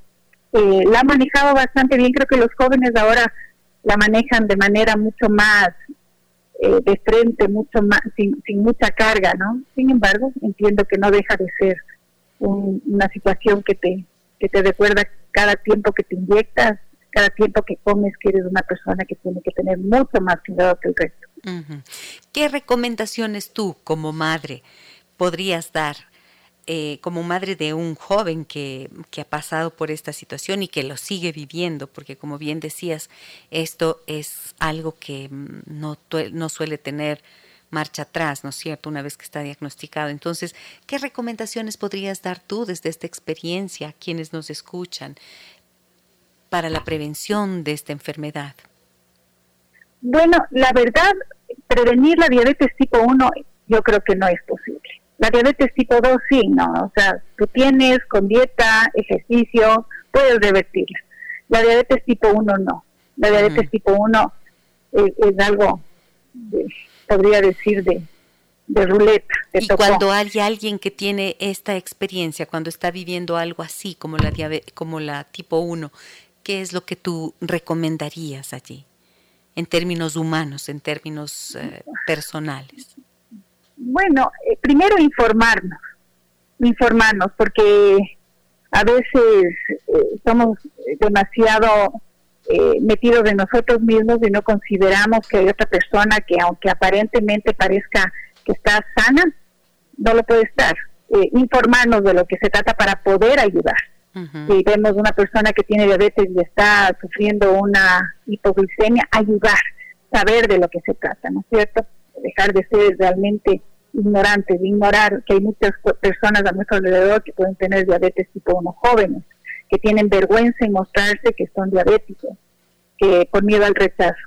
eh, la ha manejado bastante bien, creo que los jóvenes ahora la manejan de manera mucho más eh, de frente, mucho más, sin, sin mucha carga, ¿no? Sin embargo, entiendo que no deja de ser una situación que te, que te recuerda cada tiempo que te inyectas, cada tiempo que comes, que eres una persona que tiene que tener mucho más cuidado que el resto. ¿Qué recomendaciones tú como madre podrías dar eh, como madre de un joven que, que, ha pasado por esta situación y que lo sigue viviendo, porque como bien decías, esto es algo que mm, no, no suele tener marcha atrás, ¿no es cierto?, una vez que está diagnosticado. Entonces, ¿qué recomendaciones podrías dar tú desde esta experiencia a quienes nos escuchan para la prevención de esta enfermedad? Bueno, la verdad, prevenir la diabetes tipo 1 yo creo que no es posible. La diabetes tipo 2 sí, ¿no? O sea, tú tienes con dieta, ejercicio, puedes revertirla. La diabetes tipo 1 no. La diabetes tipo 1 es, es algo podría decir, de, de ruleta. y cuando hay alguien que tiene esta experiencia, cuando está viviendo algo así como la, como la tipo 1, ¿qué es lo que tú recomendarías allí? En términos humanos, en términos eh, personales. Bueno, eh, primero informarnos, informarnos, porque a veces eh, somos demasiado eh, metidos en nosotros mismos y no consideramos que hay otra persona que aunque aparentemente parezca que está sana, no lo puede estar. Eh, informarnos de lo que se trata para poder ayudar. Si vemos una persona que tiene diabetes y está sufriendo una hipoglicemia, ayudar, saber de lo que se trata, ¿no es cierto? Dejar de ser realmente ignorantes, ignorar que hay muchas personas a nuestro alrededor que pueden tener diabetes tipo 1 jóvenes que tienen vergüenza en mostrarse que son diabéticos, que por miedo al rechazo.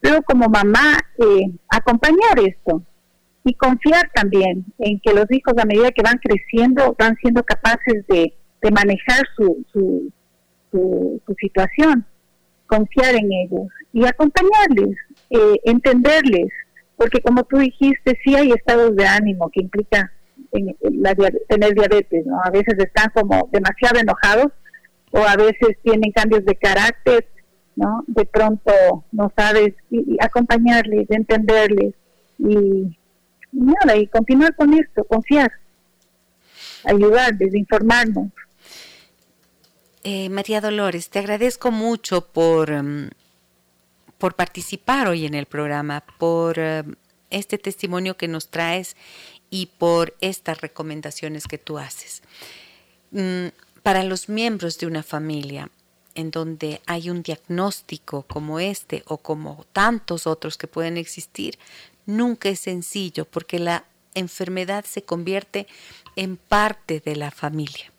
Luego como mamá, eh, acompañar esto y confiar también en que los hijos a medida que van creciendo van siendo capaces de, manejar su, su, su, situación, confiar en ellos y acompañarles, eh, entenderles, porque como tú dijiste, sí hay estados de ánimo que implica tener diabetes, ¿no? A veces están como demasiado enojados o a veces tienen cambios de carácter, ¿no? De pronto no sabes y, acompañarles, entenderles y, nada, y continuar con esto, confiar, ayudarles, informarnos. Eh, María Dolores, te agradezco mucho por, em, por participar hoy en el programa, por em, este testimonio que nos traes y por estas recomendaciones que tú haces. Mm, para los miembros de una familia, en donde hay un diagnóstico como este o como tantos otros que pueden existir, nunca es sencillo porque la enfermedad se convierte en parte de la familia.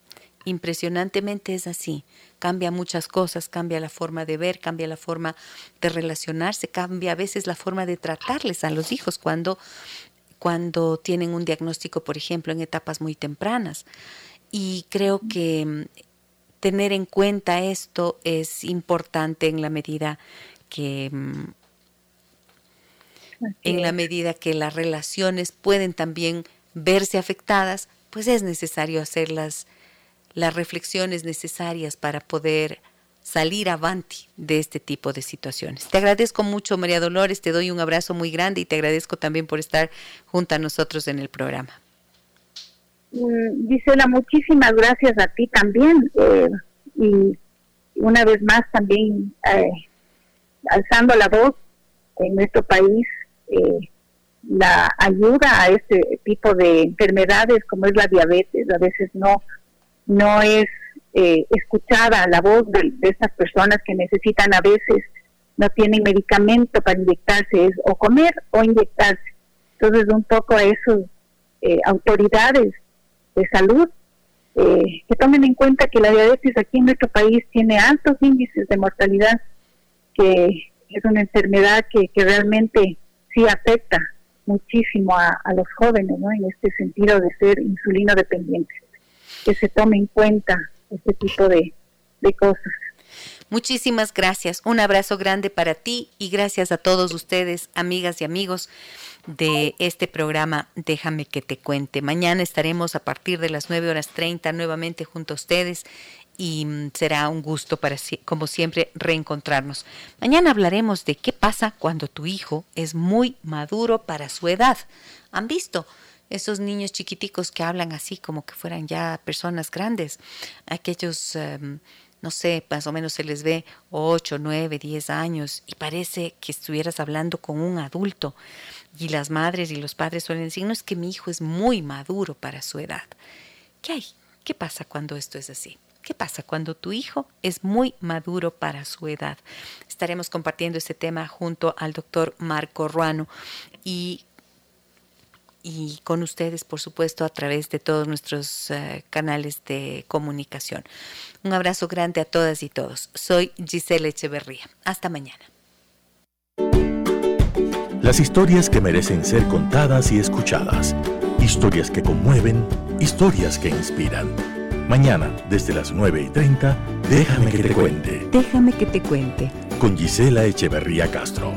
Impresionantemente es así. Cambia muchas cosas, cambia la forma de ver, cambia la forma de relacionarse, cambia a veces la forma de tratarles a los hijos cuando, cuando tienen un diagnóstico, por ejemplo, en etapas muy tempranas. Y creo que mm, tener en cuenta esto es importante en la medida que mm, en la medida que las relaciones pueden también verse afectadas, pues es necesario hacer las, reflexiones necesarias para poder salir avanti de este tipo de situaciones. Te agradezco mucho, María Dolores, te doy un abrazo muy grande y te agradezco también por estar junto a nosotros en el programa. Mm, Gisela, muchísimas gracias a ti también. Eh, y una vez más también eh, alzando la voz en nuestro país eh, la ayuda a este tipo de enfermedades como es la diabetes a veces no no es eh, escuchada la voz de, de, estas personas que necesitan a veces no tienen medicamento para inyectarse o comer o inyectarse entonces un poco a esas eh, autoridades de salud eh, que tomen en cuenta que la diabetes aquí en nuestro país tiene altos índices de mortalidad que es una enfermedad que, que realmente sí afecta muchísimo a, los jóvenes, ¿no? En este sentido de ser insulino dependientes. Que se tome en cuenta este tipo de, de cosas. Muchísimas gracias. Un abrazo grande para ti y gracias a todos ustedes, amigas y amigos de este programa Déjame que te cuente. Mañana estaremos a partir de las 9 horas 30 nuevamente junto a ustedes y mm, será un gusto para, como siempre, reencontrarnos. Mañana hablaremos de qué pasa cuando tu hijo es muy maduro para su edad. ¿Han visto? Esos niños chiquiticos que hablan así como que fueran ya personas grandes, aquellos, em, no sé, más o menos se les ve 8, 9, 10 años y parece que estuvieras hablando con un adulto. Y las madres y los padres suelen decir, no es que mi hijo es muy maduro para su edad. ¿Qué hay? ¿Qué pasa cuando esto es así? ¿Qué pasa cuando tu hijo es muy maduro para su edad? Estaremos compartiendo este tema junto al doctor Marco Ruano y, y con ustedes, por supuesto, a través de todos nuestros uh, canales de comunicación. Un abrazo grande a todas y todos. Soy Giselle Echeverría. Hasta mañana. Las historias que merecen ser contadas y escuchadas. Historias que conmueven, historias que inspiran. Mañana, desde las 9 y 30, déjame que te cuente. Déjame que te cuente. Con Gisela Echeverría Castro.